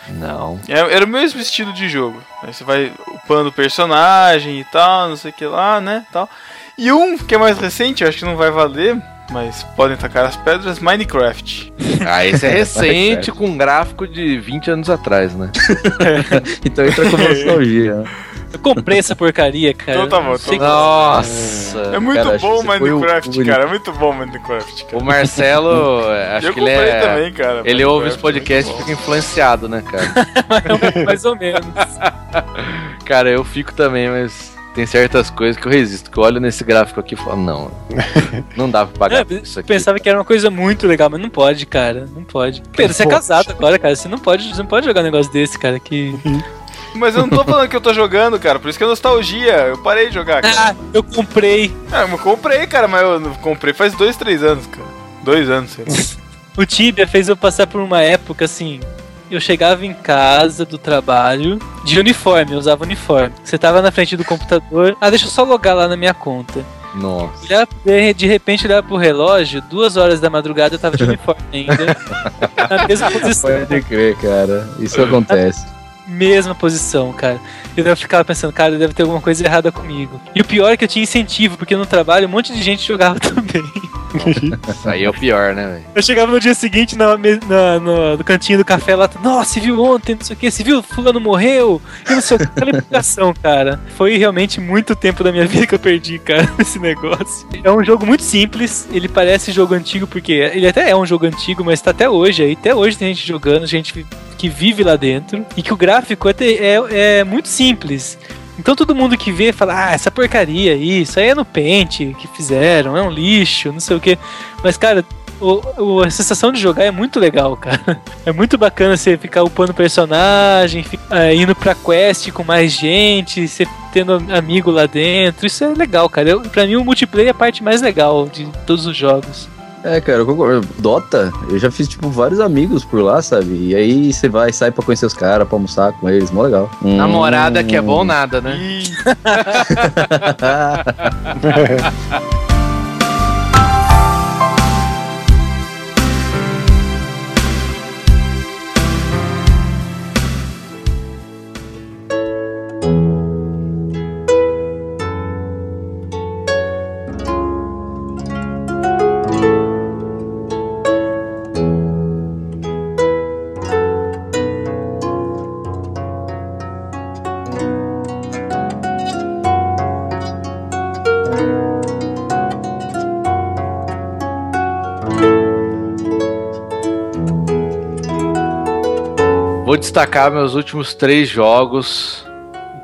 Não. É- Era o mesmo estilo de jogo. Aí você vai upando o personagem e tal, não sei o que lá, né? Tal. E um que é mais recente, eu acho que não vai valer, mas podem tacar as pedras, Minecraft. Ah, esse é recente com um gráfico de 20 anos atrás, né? Então entra com nostalgia. né? Eu comprei essa porcaria, cara. Então tá bom, então Nossa! É muito Cara, bom o Minecraft, cara. É muito bom Minecraft, cara. O Marcelo, é, acho eu que ele comprei é. também, cara. Ele ouve os Minecraft, podcasts e fica influenciado, né, cara? mais ou menos. cara, eu fico também, mas tem certas coisas que eu resisto. Que eu olho nesse gráfico aqui e falo, não, não dá pra pagar É, isso aqui. Pensava que era uma coisa muito legal, mas não pode, cara. Não pode. Pedro, você é casado agora, cara. Você não pode, você não pode jogar um negócio desse, cara. Que. Mas eu não tô falando que eu tô jogando, cara. Por isso que é nostalgia. Eu parei de jogar, cara. Ah, eu comprei. Ah, eu comprei, cara, mas eu não comprei faz dois, três anos, cara. Dois anos, sei lá. O Tibia fez eu passar por uma época assim. Eu chegava em casa do trabalho de uniforme, eu usava uniforme. Você tava na frente do computador, ah, deixa eu só logar lá na minha conta. Nossa. Olhar, de, repente olhar pro relógio, duas horas da madrugada eu tava de uniforme ainda. na mesma posição. Pode crer, cara. Isso acontece. Mesma posição, cara. Eu ficava pensando, cara, deve ter alguma coisa errada comigo. E o pior é que eu tinha incentivo, porque no trabalho um monte de gente jogava também. Isso aí é o pior, né, velho? Eu chegava no dia seguinte na, na- no, no cantinho do café lá, nossa, você viu ontem, não sei o que, você viu, fulano morreu, e não sei o que, aquela empolgação, cara. Foi realmente muito tempo da minha vida que eu perdi, cara, esse negócio. É um jogo muito simples, ele parece jogo antigo, porque ele até é um jogo antigo, mas tá até hoje aí, até hoje tem gente jogando, gente que vive lá dentro, e que o gráfico é, é, é muito simples. Então todo mundo que vê fala, ah, essa porcaria aí, isso aí é no pente que fizeram, é um lixo, não sei o que. Mas, cara, o, o- a sensação de jogar é muito legal, cara. É muito bacana você ficar upando personagem, fi- é, indo pra quest com mais gente, você tendo amigo lá dentro. Isso é legal, cara. Eu, pra mim, o multiplayer é a parte mais legal de todos os jogos. É, cara, eu concordo. Dota, eu já fiz, tipo, vários amigos por lá, sabe? E aí você vai, sai pra conhecer os caras, pra almoçar com eles, mó legal. Namorada que é Hum. bom nada, né? destacar meus últimos três jogos,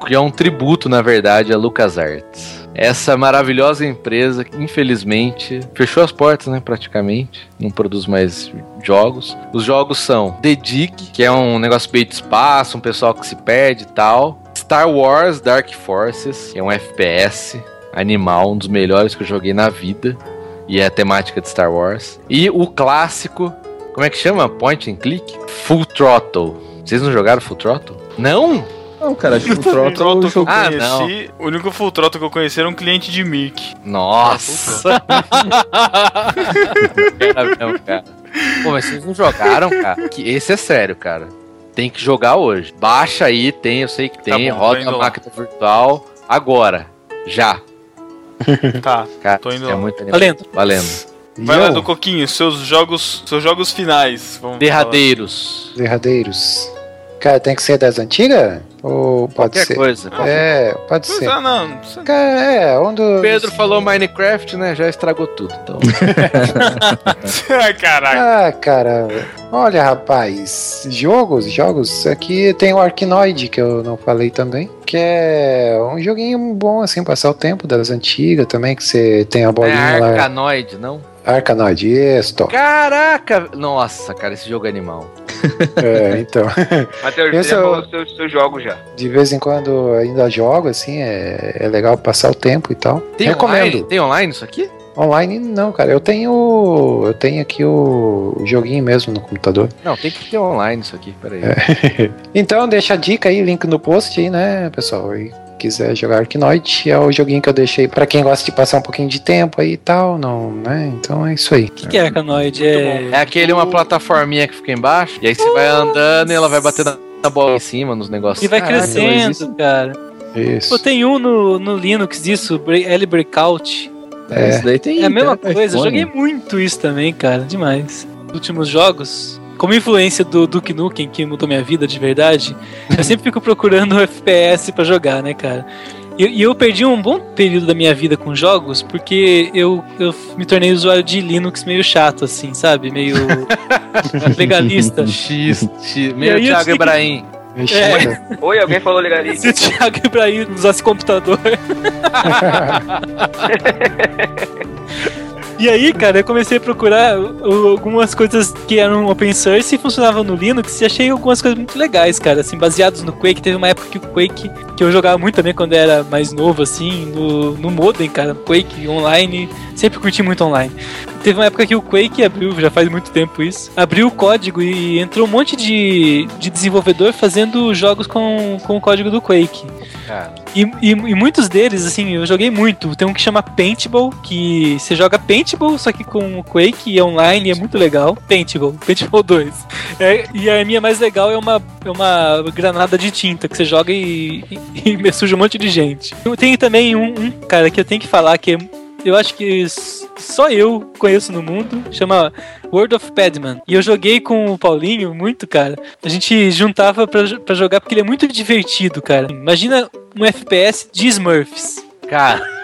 que é um tributo, na verdade, a LucasArts. Essa maravilhosa empresa infelizmente, fechou as portas, né, praticamente. Não produz mais jogos. Os jogos são The Dig, que é um negócio meio de espaço, um pessoal que se perde e tal. Star Wars Dark Forces, que é um FPS animal, um dos melhores que eu joguei na vida. E é a temática de Star Wars. E o clássico, como é que chama? Point and Click? Full Throttle. Vocês não jogaram Full Throttle? Não? Não, cara, acho que o Full Throttle eu Ah, conheci, o único Full Throttle que eu conheci era um cliente de Mic. Nossa! Era mesmo, cara. Pô, mas vocês não jogaram, cara? Que esse é sério, cara. Tem que jogar hoje. Baixa aí, tem, eu sei que tem, bom, roda indo a lá. máquina virtual. Agora. Já. Tá, Cara, tô indo é lá. muito animado. Valendo. Valendo. Vai lá do Coquinho, seus jogos, seus jogos finais. Vamos Derradeiros. Derradeiros. Cara, tem que ser das antigas? Ou pode Qualquer ser? coisa. É, pode falar. ser. É, não. você- Cara, é, onde. O Pedro falou Minecraft, né? Já estragou tudo. Então. Ai, Caraca. Ah, cara. Olha, rapaz. Jogos, jogos. Aqui tem o Arknoid, que eu não falei também. Que é um joguinho bom, assim, passar o tempo das antigas também. Que você tem a é bolinha lá. Arcanoide, não? Arkanoid, isso. Caraca! Nossa, cara, esse jogo é animal. É, então. Matheus, você já é o- falou os seus, seus jogos já. De vez em quando ainda jogo, assim, é, é legal passar o tempo e tal. Tem Recomendo. online? Tem online isso aqui? Online não, cara. Eu tenho. Eu tenho aqui o, o joguinho mesmo no computador. Não, tem que ter online isso aqui, peraí. Então deixa a dica aí, link no post aí, né, pessoal? E quiser jogar Arknoid, é o joguinho que eu deixei pra quem gosta de passar um pouquinho de tempo aí e tal, não, né? Então é isso aí. O que, que é Arkanoid? É... É aquele uma plataforminha que fica embaixo, e aí você vai andando e ela vai bater na, bola em cima, nos negócios. E vai Caralho, crescendo, mas isso- cara. Isso. Pô, tem um no, no Linux, isso, L Breakout. É. Isso daí tem. É a mesma coisa, eu joguei muito isso também, cara, demais. Nos últimos jogos, como influência do Duke Nukem, que mudou minha vida de verdade, eu sempre fico procurando FPS pra jogar, né, cara? E, e eu perdi um bom período da minha vida com jogos, porque eu, eu me tornei usuário de Linux meio chato, assim, sabe? Meio legalista. X, X, meio Thiago que- Ibrahim. É. Oi, alguém falou legalismo. Se o Thiago Ibrahim usasse computador. E aí, cara, eu comecei a procurar algumas coisas que eram open source e funcionavam no Linux e achei algumas coisas muito legais, cara, assim, baseados no Quake. Teve uma época que o Quake, que eu jogava muito também quando era mais novo, assim, no, no modem, cara, Quake online, sempre curti muito online. Teve uma época que o Quake abriu, já faz muito tempo isso, abriu o código e entrou um monte de, de desenvolvedor fazendo jogos com, com o código do Quake. E, e, e muitos deles, assim, eu joguei muito. Tem um que chama Paintball, que você joga Paintball, só que com o Quake e é online, é muito legal. Paintball, Paintball 2. É, e a minha mais legal é uma, é uma granada de tinta, que você joga e, e, e suja um monte de gente. Eu tenho também um, um, cara, que eu tenho que falar, que é, eu acho que só eu conheço no mundo, chama World of Padman. E eu joguei com o Paulinho muito, cara. A gente juntava pra, pra jogar porque ele é muito divertido, cara. Imagina um FPS de Smurfs. Cara.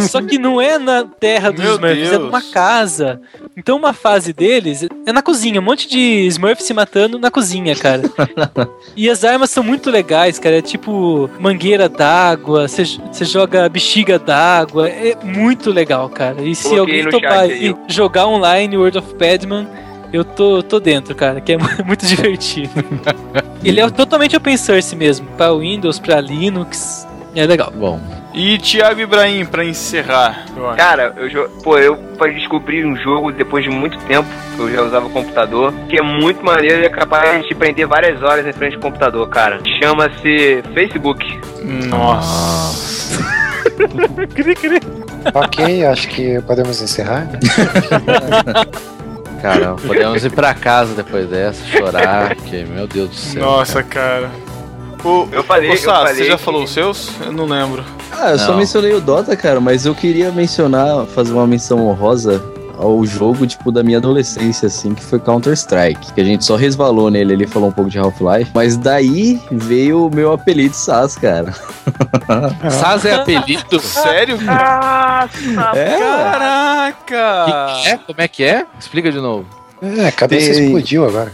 Só que não é na terra dos Meu Smurfs, é Deus. numa casa. Então uma fase deles é na cozinha, um monte de Smurfs se matando na cozinha, cara. e as armas são muito legais, cara. É tipo mangueira d'água, você joga bexiga d'água. É muito legal, cara. E se Coloquei alguém topar e jogar online World of Padman, eu tô, tô dentro, cara, que é mu- muito divertido. Ele é totalmente open source mesmo, pra Windows, pra Linux. É legal. Bom. E Thiago Ibrahim, pra encerrar. eu. Cara, eu pô, eu pra descobrir um jogo depois de muito tempo, que eu já usava computador, que é muito maneiro e é capaz de prender várias horas em frente ao computador, cara. Chama-se Facebook. Nossa. ok, acho que podemos encerrar. Caramba, podemos ir pra casa depois dessa, chorar, porque, meu Deus do céu. Nossa, cara. O, Eu falei, Ô, eu Sá, falei você já que- falou os seus? Eu não lembro. Ah, eu só Não. mencionei o Dota, cara, mas eu queria mencionar, fazer uma menção honrosa ao jogo, tipo, da minha adolescência, assim, que foi Counter-Strike. Que a gente só resvalou nele, ele falou um pouco de Half-Life. Mas daí veio o meu apelido Sas, cara. Saz é apelido? Sério? É, Caraca! É? Como é que é? Explica de novo. É, a cabeça Tem- explodiu agora.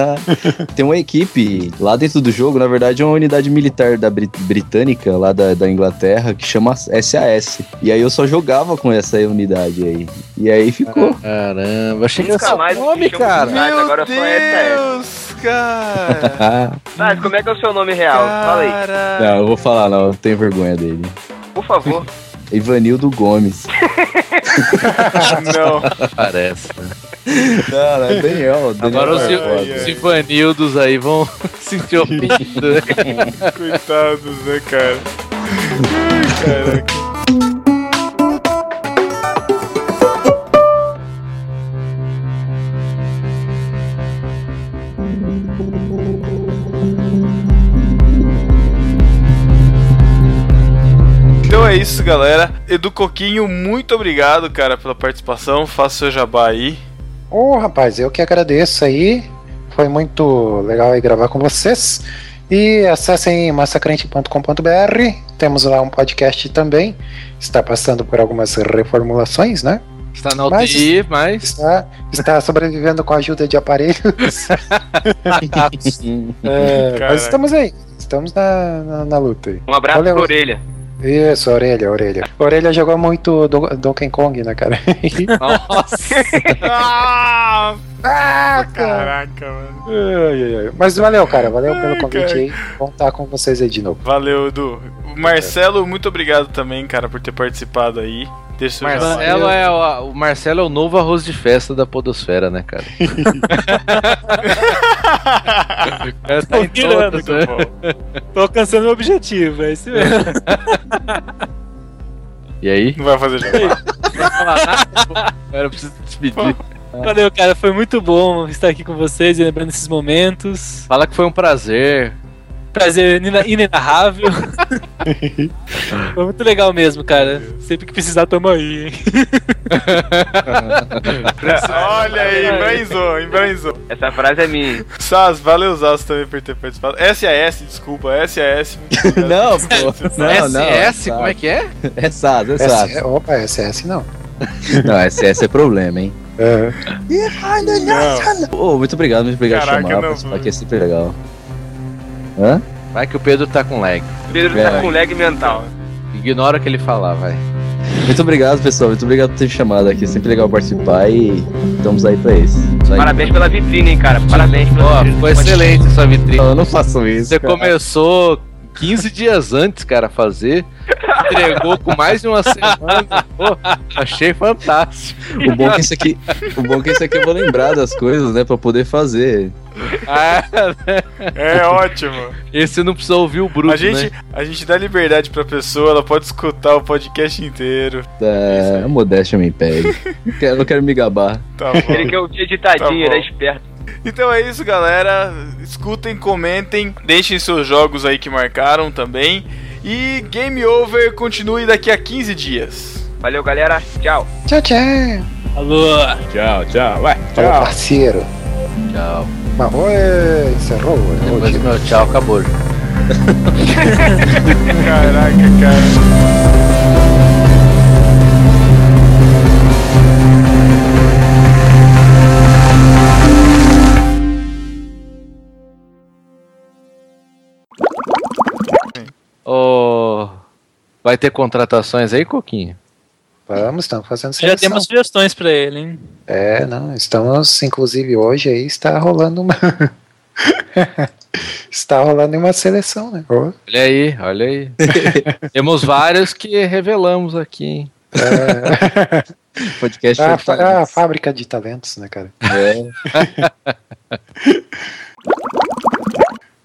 Tem uma equipe lá dentro do jogo, na verdade é uma unidade militar da Brit- britânica, lá da, da Inglaterra, que chama SAS. E aí eu só jogava com essa unidade aí. E aí ficou. Caramba, achei que era mais nome, cara. de Sas, agora só é SAS. Deus, cara! Sas, como é que é o seu nome real? Fala aí, Cara. não, eu vou falar, não, eu tenho vergonha dele. por favor. Ivanildo Gomes. Não. Parece. Não, não é Daniel. Daniel Agora os, Barbosa. os Ivanildos aí vão sentir ofendido. né? Coitados, né, cara? Ai, Caraca. Então é isso, galera. Edu Coquinho, muito obrigado, cara, pela participação. Faça o seu jabá aí. Ô, rapaz, eu que agradeço aí. Foi muito legal aí gravar com vocês. E acessem massacrente.com.br. Temos lá um podcast também. Está passando por algumas reformulações, né? Está na UTI, mas. Está, está sobrevivendo com a ajuda de aparelhos. É, mas estamos aí. Estamos na, na, na luta aí. Um abraço Valeu. orelha. Isso, a orelha, a orelha. A orelha jogou muito Do- Donkey Kong, né, cara? Nossa! Ah, ah, cara. caraca, mano. Ai, ai, ai. Mas valeu, cara. Valeu Ai, pelo convite cara. aí. Vamos estar com vocês aí de novo. Valeu, Edu. O Marcelo, muito obrigado também, cara, por ter participado aí. Deixa. Marcelo é o, o Marcelo é o novo arroz de festa da podosfera, né, cara? Tá em Tô virando, todas, né? Tô alcançando o objetivo, é isso mesmo. E aí? Não vai fazer jabá. Agora eu preciso despedir. Valeu, cara. Foi muito bom estar aqui com vocês e lembrando esses momentos. Fala que foi um prazer. Prazer inenarrável. Foi muito legal mesmo, cara. Sempre que precisar, tamo aí, hein? Olha aí, embranzou, embranzou. Essa frase é minha. Sas, valeu Sas também por ter participado. SAS, desculpa, SAS. Não, pô. Não, não. SS, como é que é? É SAS, é SAS. SS, opa, SS não. Não, SS é problema, hein? É. Ô, muito obrigado, muito obrigado por chamar. não, aqui é sempre legal. Hã? Vai que o Pedro tá com lag. Pedro É. tá com lag mental. Ignora o que ele falar, vai. Muito obrigado, pessoal. Muito obrigado por ter chamado aqui. Sempre legal participar e estamos aí pra isso. Isso aí. Parabéns pela vitrine, hein, cara. Parabéns pela Ó, vitrine. foi excelente essa vitrine. Eu não faço isso. Você cara. começou 15 dias antes, cara, fazer. Entregou com mais de uma semana. Pô, achei fantástico. O bom é que isso aqui, o bom é que isso aqui eu vou lembrar das coisas, né, pra poder fazer. Ah, É ótimo. esse não precisa ouvir o Bruto, A gente, né? a gente dá liberdade pra pessoa, ela pode escutar o podcast inteiro. É, a modéstia me impede. Não quero, não quero me gabar. Tá bom. Ele quer ouvir editadinho, Tá ele é esperto. Então é isso, galera. Escutem, comentem, deixem seus jogos aí que marcaram também. E Game Over continue daqui a 15 dias. Valeu, galera. Tchau. Tchau, tchau. Alô. Tchau, tchau. Ué, Falou, parceiro. Tchau. Mas, oi, encerrou. Depois meu tchau, acabou. Caraca, cara. Vai ter contratações aí, Coquinho? Vamos, estamos fazendo Já seleção. dei umas sugestões pra ele, hein? É, não, estamos, inclusive hoje aí está rolando uma. está rolando uma seleção, né? Olha aí, olha aí. Temos vários que revelamos aqui, hein? Podcast a, foi fa- a fábrica de talentos, né, cara?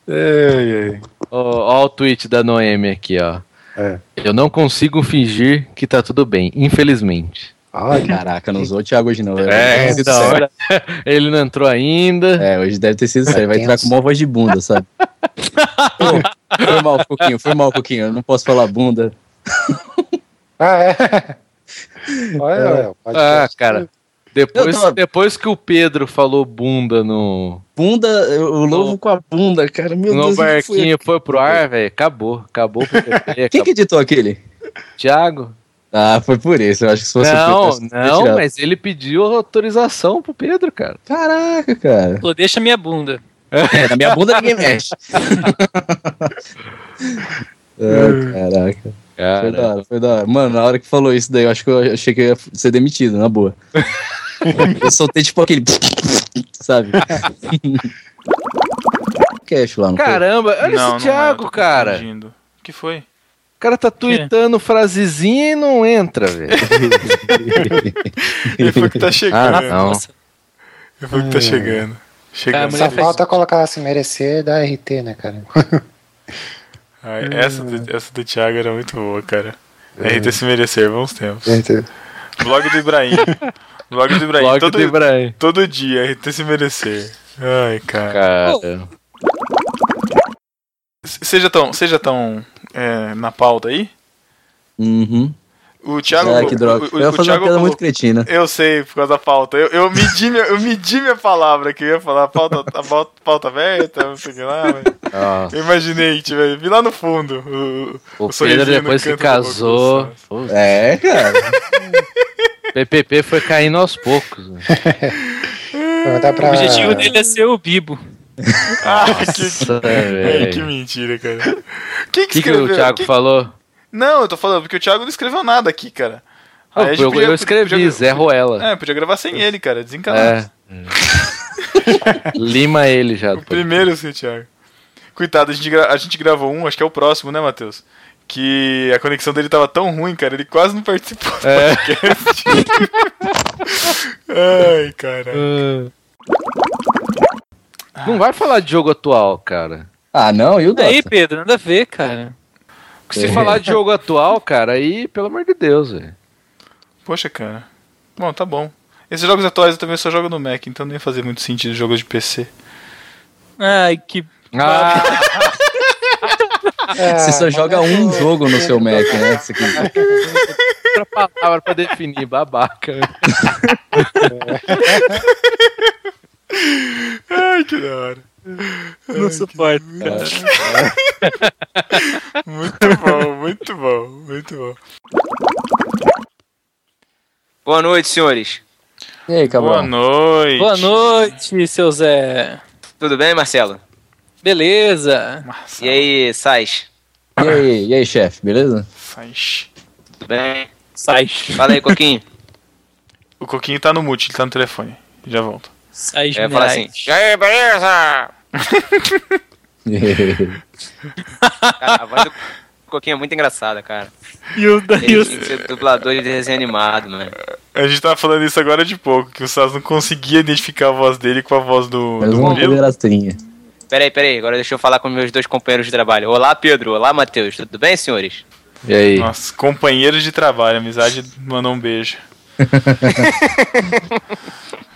É. Ó, ó o tweet da Noemi aqui, ó. É. Eu não consigo fingir que tá tudo bem, infelizmente. Olha, Caraca, não usou o Thiago hoje não. É, ter sido então, sério. Ele não entrou ainda. É, hoje deve ter sido sério. Vai entrar com tenso. uma voz de bunda, sabe? Pô, foi mal, Coquinho. Foi mal, Coquinho. Eu não posso falar bunda. Ah, é. Olha, olha, o Ah, cara. Depois, depois que o Pedro falou bunda no, Bunda, o lobo com a bunda, cara. Meu no Deus, o foi barquinho foi pro ar, velho. Acabou. Acabou o PPP. Quem Acabou. que editou aquele? Thiago? Ah, foi por isso. Eu acho que se fosse Não, o Pedro, não, mas ele pediu autorização pro Pedro, cara. Caraca, cara. Falou, deixa minha bunda. É, na minha bunda ninguém mexe. Ai, caraca. Foi Cara, da hora, foi da hora. Mano, na hora que falou isso daí, eu acho que eu achei que eu ia ser demitido, na boa. eu soltei tipo aquele. Sabe? Cash lá, não foi? Caramba, olha Não, esse é, Thiago, tô cara. O que foi? O cara tá tweetando frasezinha e não entra, velho. Ele foi que tá chegando. Ah, não. Ele foi que tá chegando. Chegando. mulher Só fez- falta colocar se merecer da RT, né, cara? Ai, essa, do, essa do Thiago era muito boa, cara. RT se merecer, bons tempos. Blog do Ibrahim. Blog do Ibrahim. Blog todo, do Ibrahim. todo dia, RT se merecer. Ai, cara. Cara. Seja tão, seja tão é, na pauta aí. Uhum. O Thiago. Ah, que droga. O, o, eu ia o fazer Thiago uma piada muito cretina. Eu sei, por causa da pauta. Eu, eu, medi, minha, eu medi minha palavra que eu ia falar, a pauta, a pauta, pauta aberta, não sei o que lá, mas Ó, eu imaginei, tipo, vi lá no fundo. O, o sorrisinho Pedro depois boca, casou. É, cara. PPP foi caindo aos poucos. velho. Dá O pra... objetivo dele é ser o Bibo. Ah, que, Nossa, que mentira, cara. Quem O que, que, que o Thiago Quem- falou? Não, eu tô falando porque o Thiago não escreveu nada aqui, cara. Aí eu, podia- eu escrevi, podia- Zé Ruela. É, podia gravar sem ele, cara, desencanado. É. Lima ele já. O primeiro, seu Thiago. Coitado, a gente, gra- a gente gravou um, acho que é o próximo, né, Matheus? Que a conexão dele tava tão ruim, cara, ele quase não participou do É. podcast. Ai, cara. Não vai falar de jogo atual, cara. Ah, não, e o Dota? Aí, Pedro, nada a ver, cara. Se É. falar de jogo atual, cara, aí, pelo amor de Deus, velho. Poxa, cara. Bom, tá bom. Esses jogos atuais eu também só jogo no Mac, então nem ia fazer muito sentido jogos de PC. Ai, que. Ah, É, Você só joga um jogo no seu Mac, né? Outra palavra pra definir, babaca. Ai, que da hora. Não suporto, cara. Muito bom, muito bom, muito bom. Boa noite, senhores. E aí, Boa Cabral? noite. Boa noite, seu Zé. Tudo bem, Marcelo? Beleza. E aí, Sais? E aí, e aí, chefe, beleza? Faz. Tudo bem? Sai. Fala aí, Coquinho. O Coquinho tá no mute, ele tá no telefone. Já volto. Sai, Eu falar assim, e aí, beleza? Cara, a voz do Coquinho é muito engraçada, cara. E o da- Ele o- tinha que ser dublador de desenho animado, mano. A gente tava falando isso agora de pouco, que o Sas não conseguia identificar a voz dele com a voz do, Mas do uma. Peraí, peraí, agora deixa eu falar com meus dois companheiros de trabalho. Olá, Pedro. Olá, Matheus. Tudo bem, senhores? E aí? Nossa, companheiros de trabalho, amizade mandou um beijo.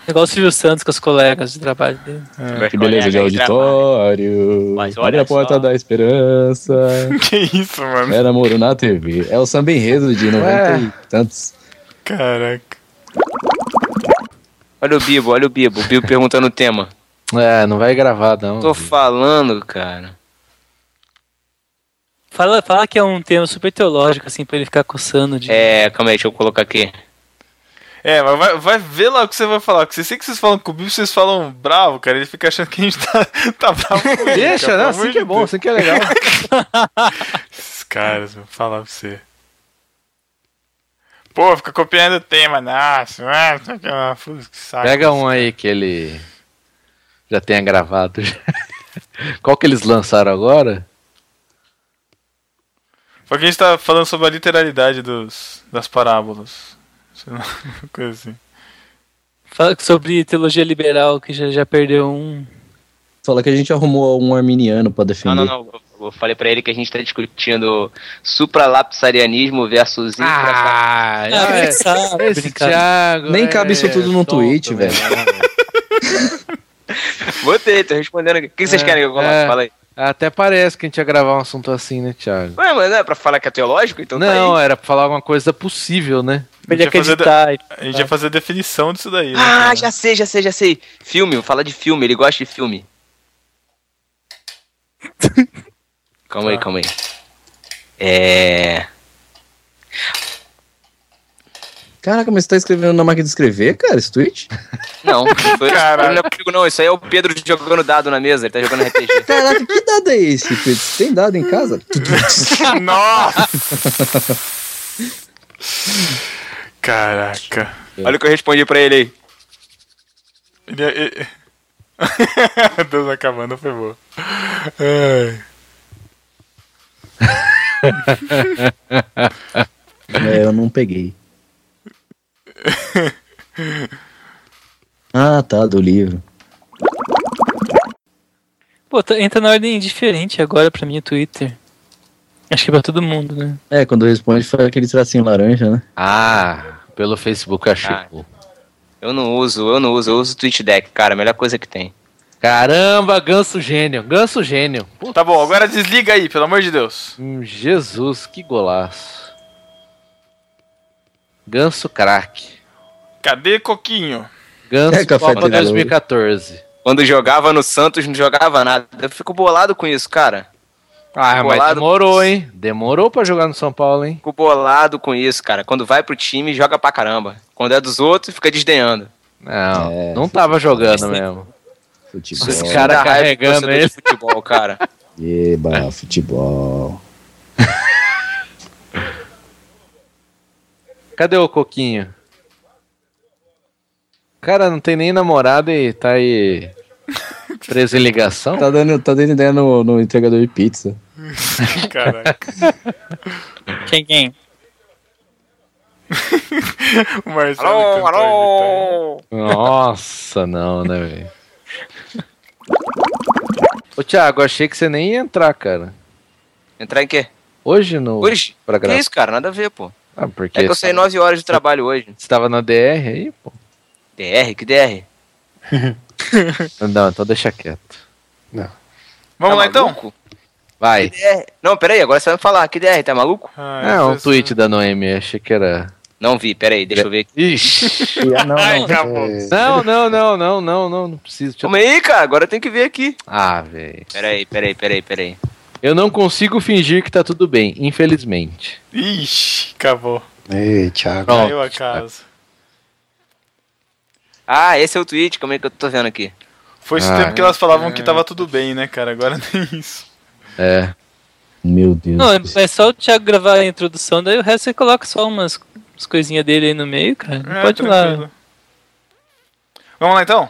Igual o Silvio Santos com os colegas de trabalho dele. Meus Que beleza de trabalho. auditório. Mas Abre olha a porta só. da esperança. Que isso, mano? É namoro na TV. É o samba enredo de 90 Ué. e tantos. Caraca. Olha o Bibo, olha o Bibo. O Bibo perguntando o tema. É, não vai gravar, não. Tô falando, cara. Fala, fala que é um tema super teológico, assim, pra ele ficar coçando de. É, calma aí, deixa eu colocar aqui. É, mas vai, vai ver lá o que você vai falar. Porque eu sei que vocês falam com o Bibo, vocês falam bravo, cara. Ele fica achando que a gente tá, tá bravo com ele. Deixa, cara, não, pelo assim que é bom, assim que é legal. Esses caras, vou falar pra você. Pô, fica copiando o tema, nossa, ah, que saco. Pega um aí que ele já tenha gravado. Qual que eles lançaram agora? Porque a gente tá falando sobre a literalidade dos, das parábolas. Uma coisa assim. Fala sobre teologia liberal, que já, já perdeu um. Fala que a gente arrumou um arminiano pra defender. Não, não, não. Eu- falei pra ele que a gente tá discutindo supralapsarianismo versus infra... Ah, é, sabe. Thiago. Nem cabe isso tudo num tonto, tweet, velho. Botei, tô respondendo aqui. O que vocês É, querem que eu coloque? é. Fala aí. Até parece que a gente ia gravar um assunto assim, né, Thiago? Ué, mas não é pra falar que é teológico? Então Não, tá aí. era pra falar alguma coisa possível, né? A Ele acreditar. a gente ia fazer a definição disso daí, né? Ah, cara? já sei, já sei, já sei. Filme, falar de filme, ele gosta de filme. calma aí, Tá. calma aí. É. Caraca, mas você tá escrevendo na máquina de escrever, cara, esse tweet? Não, foi, Caralho. não é comigo não, isso aí é o Pedro jogando dado na mesa, ele tá jogando RPG. Caraca, que dado é esse, tweet? Você tem dado em casa? Nossa! Caraca. Olha o que eu respondi pra ele aí. Ele, ele... Deus acabando, foi bom. Ai. É, eu não peguei. Ah, tá, do livro. Pô, tá- entra na ordem diferente agora pra mim o Twitter. Acho que é pra todo mundo, né? É, quando responde faz aquele tracinho laranja, né? Ah, pelo Facebook eu achei. Ah. Eu não uso, eu não uso, eu uso o TweetDeck, cara, a melhor coisa que tem. Caramba, ganso gênio, ganso gênio. Puta, Tá bom, agora desliga aí, pelo amor de Deus. hum, Jesus, que golaço. Ganso craque. Cadê Coquinho? Ganso É, Copa de ouro. 2014. Quando jogava no Santos, não jogava nada. Eu fico bolado com isso, cara. Ah, mas Bolado. demorou, hein? Demorou pra jogar no São Paulo, hein? Fico bolado com isso, cara. Quando vai pro time, joga pra caramba. Quando é dos outros, fica desdenhando. Não, É. não tava jogando mesmo. Futebol. Esse Isso cara dá raiva de carregando ele. de futebol, cara. Eba, futebol. Cadê o Coquinho? Cara, não tem nem namorada e tá aí preso em ligação? Tá dando, tá dando ideia no, no entregador de pizza. Caraca. Quem, quem? o Marcelo. Alô, alô! Nossa, não, né, velho? Ô, Thiago, achei que você nem ia entrar, cara. Entrar em quê? Hoje no. Hoje? Pra Que gravar. isso, cara? Nada a ver, pô. Ah, porque É que eu saí 9 horas de trabalho hoje. você tava na DR aí, pô? DR? Que DR? Não, então deixa quieto. Vamos Tá lá então? maluco? Vai. Que DR? Não, peraí, agora você vai me falar. Que DR? Tá maluco? Ai, É, um Jesus. tweet da Noemi, achei que era. Não vi, peraí, deixa eu ver aqui. Ixi. Ah, não, Ai, não. acabou. é, Não, não, não, não, não, não, não preciso. Calma aí, cara, agora tem que ver aqui. Ah, velho. Peraí, peraí, peraí, peraí. Eu não consigo fingir que tá tudo bem, infelizmente. Ixi, acabou. Ei, Thiago. Pronto. Caiu a casa. Ah, esse é o tweet, como é que eu tô vendo aqui? Foi esse Ah. tempo que elas falavam que tava tudo bem, né, cara? Agora nem isso. É. Meu Deus. Não, é é só o Thiago gravar a introdução, daí o resto você coloca só umas as coisinhas dele aí no meio, cara. É, Pode ir lá. Vamos lá então?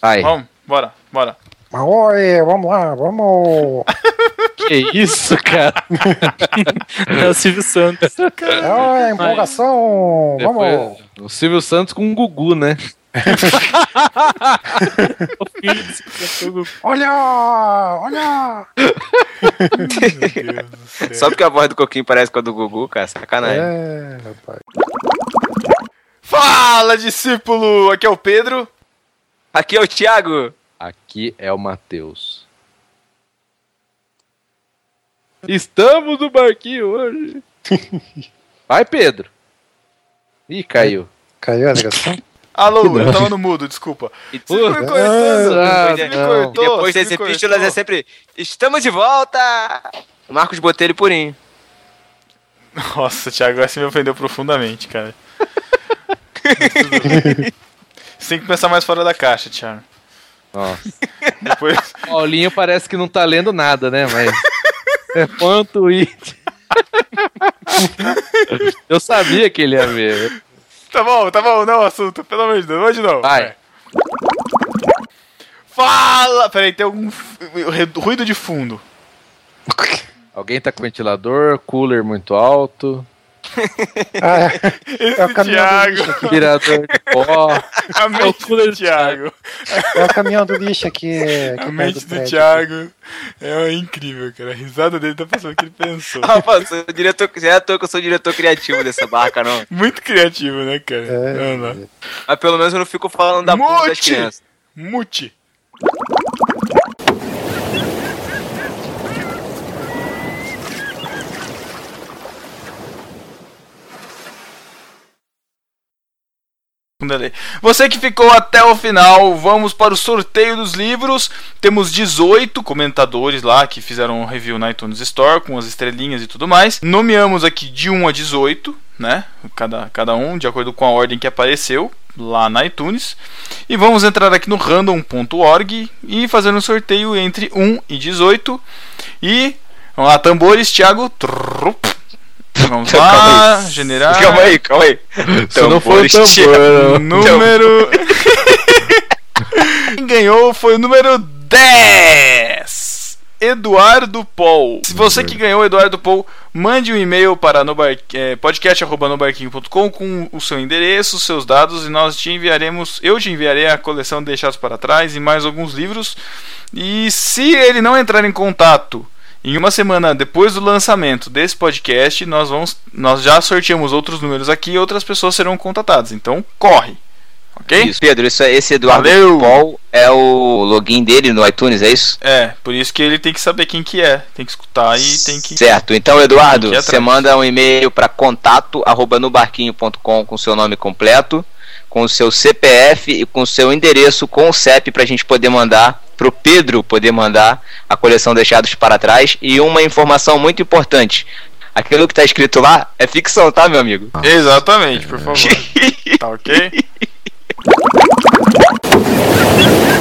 Vai. Vamos, bora, bora. Mas, Oi, vamos lá, vamos. Que isso, cara? É o Silvio Santos. É, empolgação, vamos. Depois, o Silvio Santos com o Gugu, né? Olha, olha. Só porque a voz do Coquinho parece com a do Gugu, cara, sacanagem. É, rapaz. Fala, discípulo! Aqui é o Pedro. Aqui é o Thiago. Aqui é o Matheus. Estamos no barquinho hoje. Vai, Pedro. Ih, caiu. Caiu a ligação? Alô, eu tava no mudo, desculpa. E, Você me cortando. Ah, Você me não. cortou. e depois me desse cortou. epístolas é sempre. Estamos de volta! Marcos Botelho Purinho. Nossa, Thiago, você me ofendeu profundamente, cara. Você tem que pensar mais fora da caixa, Thiago. Nossa. Depois. Paulinho parece que não tá lendo nada, né? Mas. É um tweet. Eu sabia que ele ia ver. Tá bom, tá bom, não, assunto, pelo amor de Deus, de novo. Vai. Fala! Peraí, tem algum ruído de fundo. Alguém tá com ventilador, cooler muito alto, Ah, Esse é o caminhão do Thiago. lixo aqui. tirador de pó. A mente do Thiago. É o caminhão do lixo aqui. aqui A mente do prédio. Thiago é incrível, cara. A risada dele tá passando o que ele pensou. Rapaz, sou diretor, já é à toa que eu sou diretor criativo dessa barca, não. Muito criativo, né, cara? É. Vamos lá. Mas pelo menos eu não fico falando da porra das Mute! crianças. Mute! Você que ficou até o final, vamos para o sorteio dos livros. Temos 18 comentadores lá que fizeram um review na iTunes Store com as estrelinhas e tudo mais. Nomeamos aqui de 1 a 18, né? Cada, cada um, de acordo com a ordem que apareceu lá na iTunes. E vamos entrar aqui no random.org e fazer um sorteio entre 1 e 18. E vamos lá, tambores, Thiago. Trup. Vamos lá, Calma generar. Calma aí, calma aí. Se não for o tambor, não. Número. Quem ganhou foi o número 10. Eduardo Paul. Se você que ganhou, Eduardo Paul, mande um e-mail para nobar, eh, podcast.nobarquinho.com com o seu endereço, os seus dados e nós te enviaremos, eu te enviarei a coleção Deixados para Trás e mais alguns livros. E se ele não entrar em contato em uma semana depois do lançamento desse podcast, nós vamos, nós já sorteamos outros números aqui e outras pessoas serão contatadas. Então, corre. Ok? Isso, Pedro, isso, é- esse Eduardo Valeu. Paul é o login dele no iTunes, é isso? É, por isso que ele tem que saber quem que é, tem que escutar e tem que Certo, então Eduardo, você manda um e-mail para contato arroba nobarquinho.com com seu nome completo, com o seu CPF e com o seu endereço com o CEP para a gente poder mandar pro Pedro poder mandar a coleção Deixados para Trás e uma informação muito importante. Aquilo que tá escrito lá é ficção, tá, meu amigo? Exatamente, por favor. tá ok?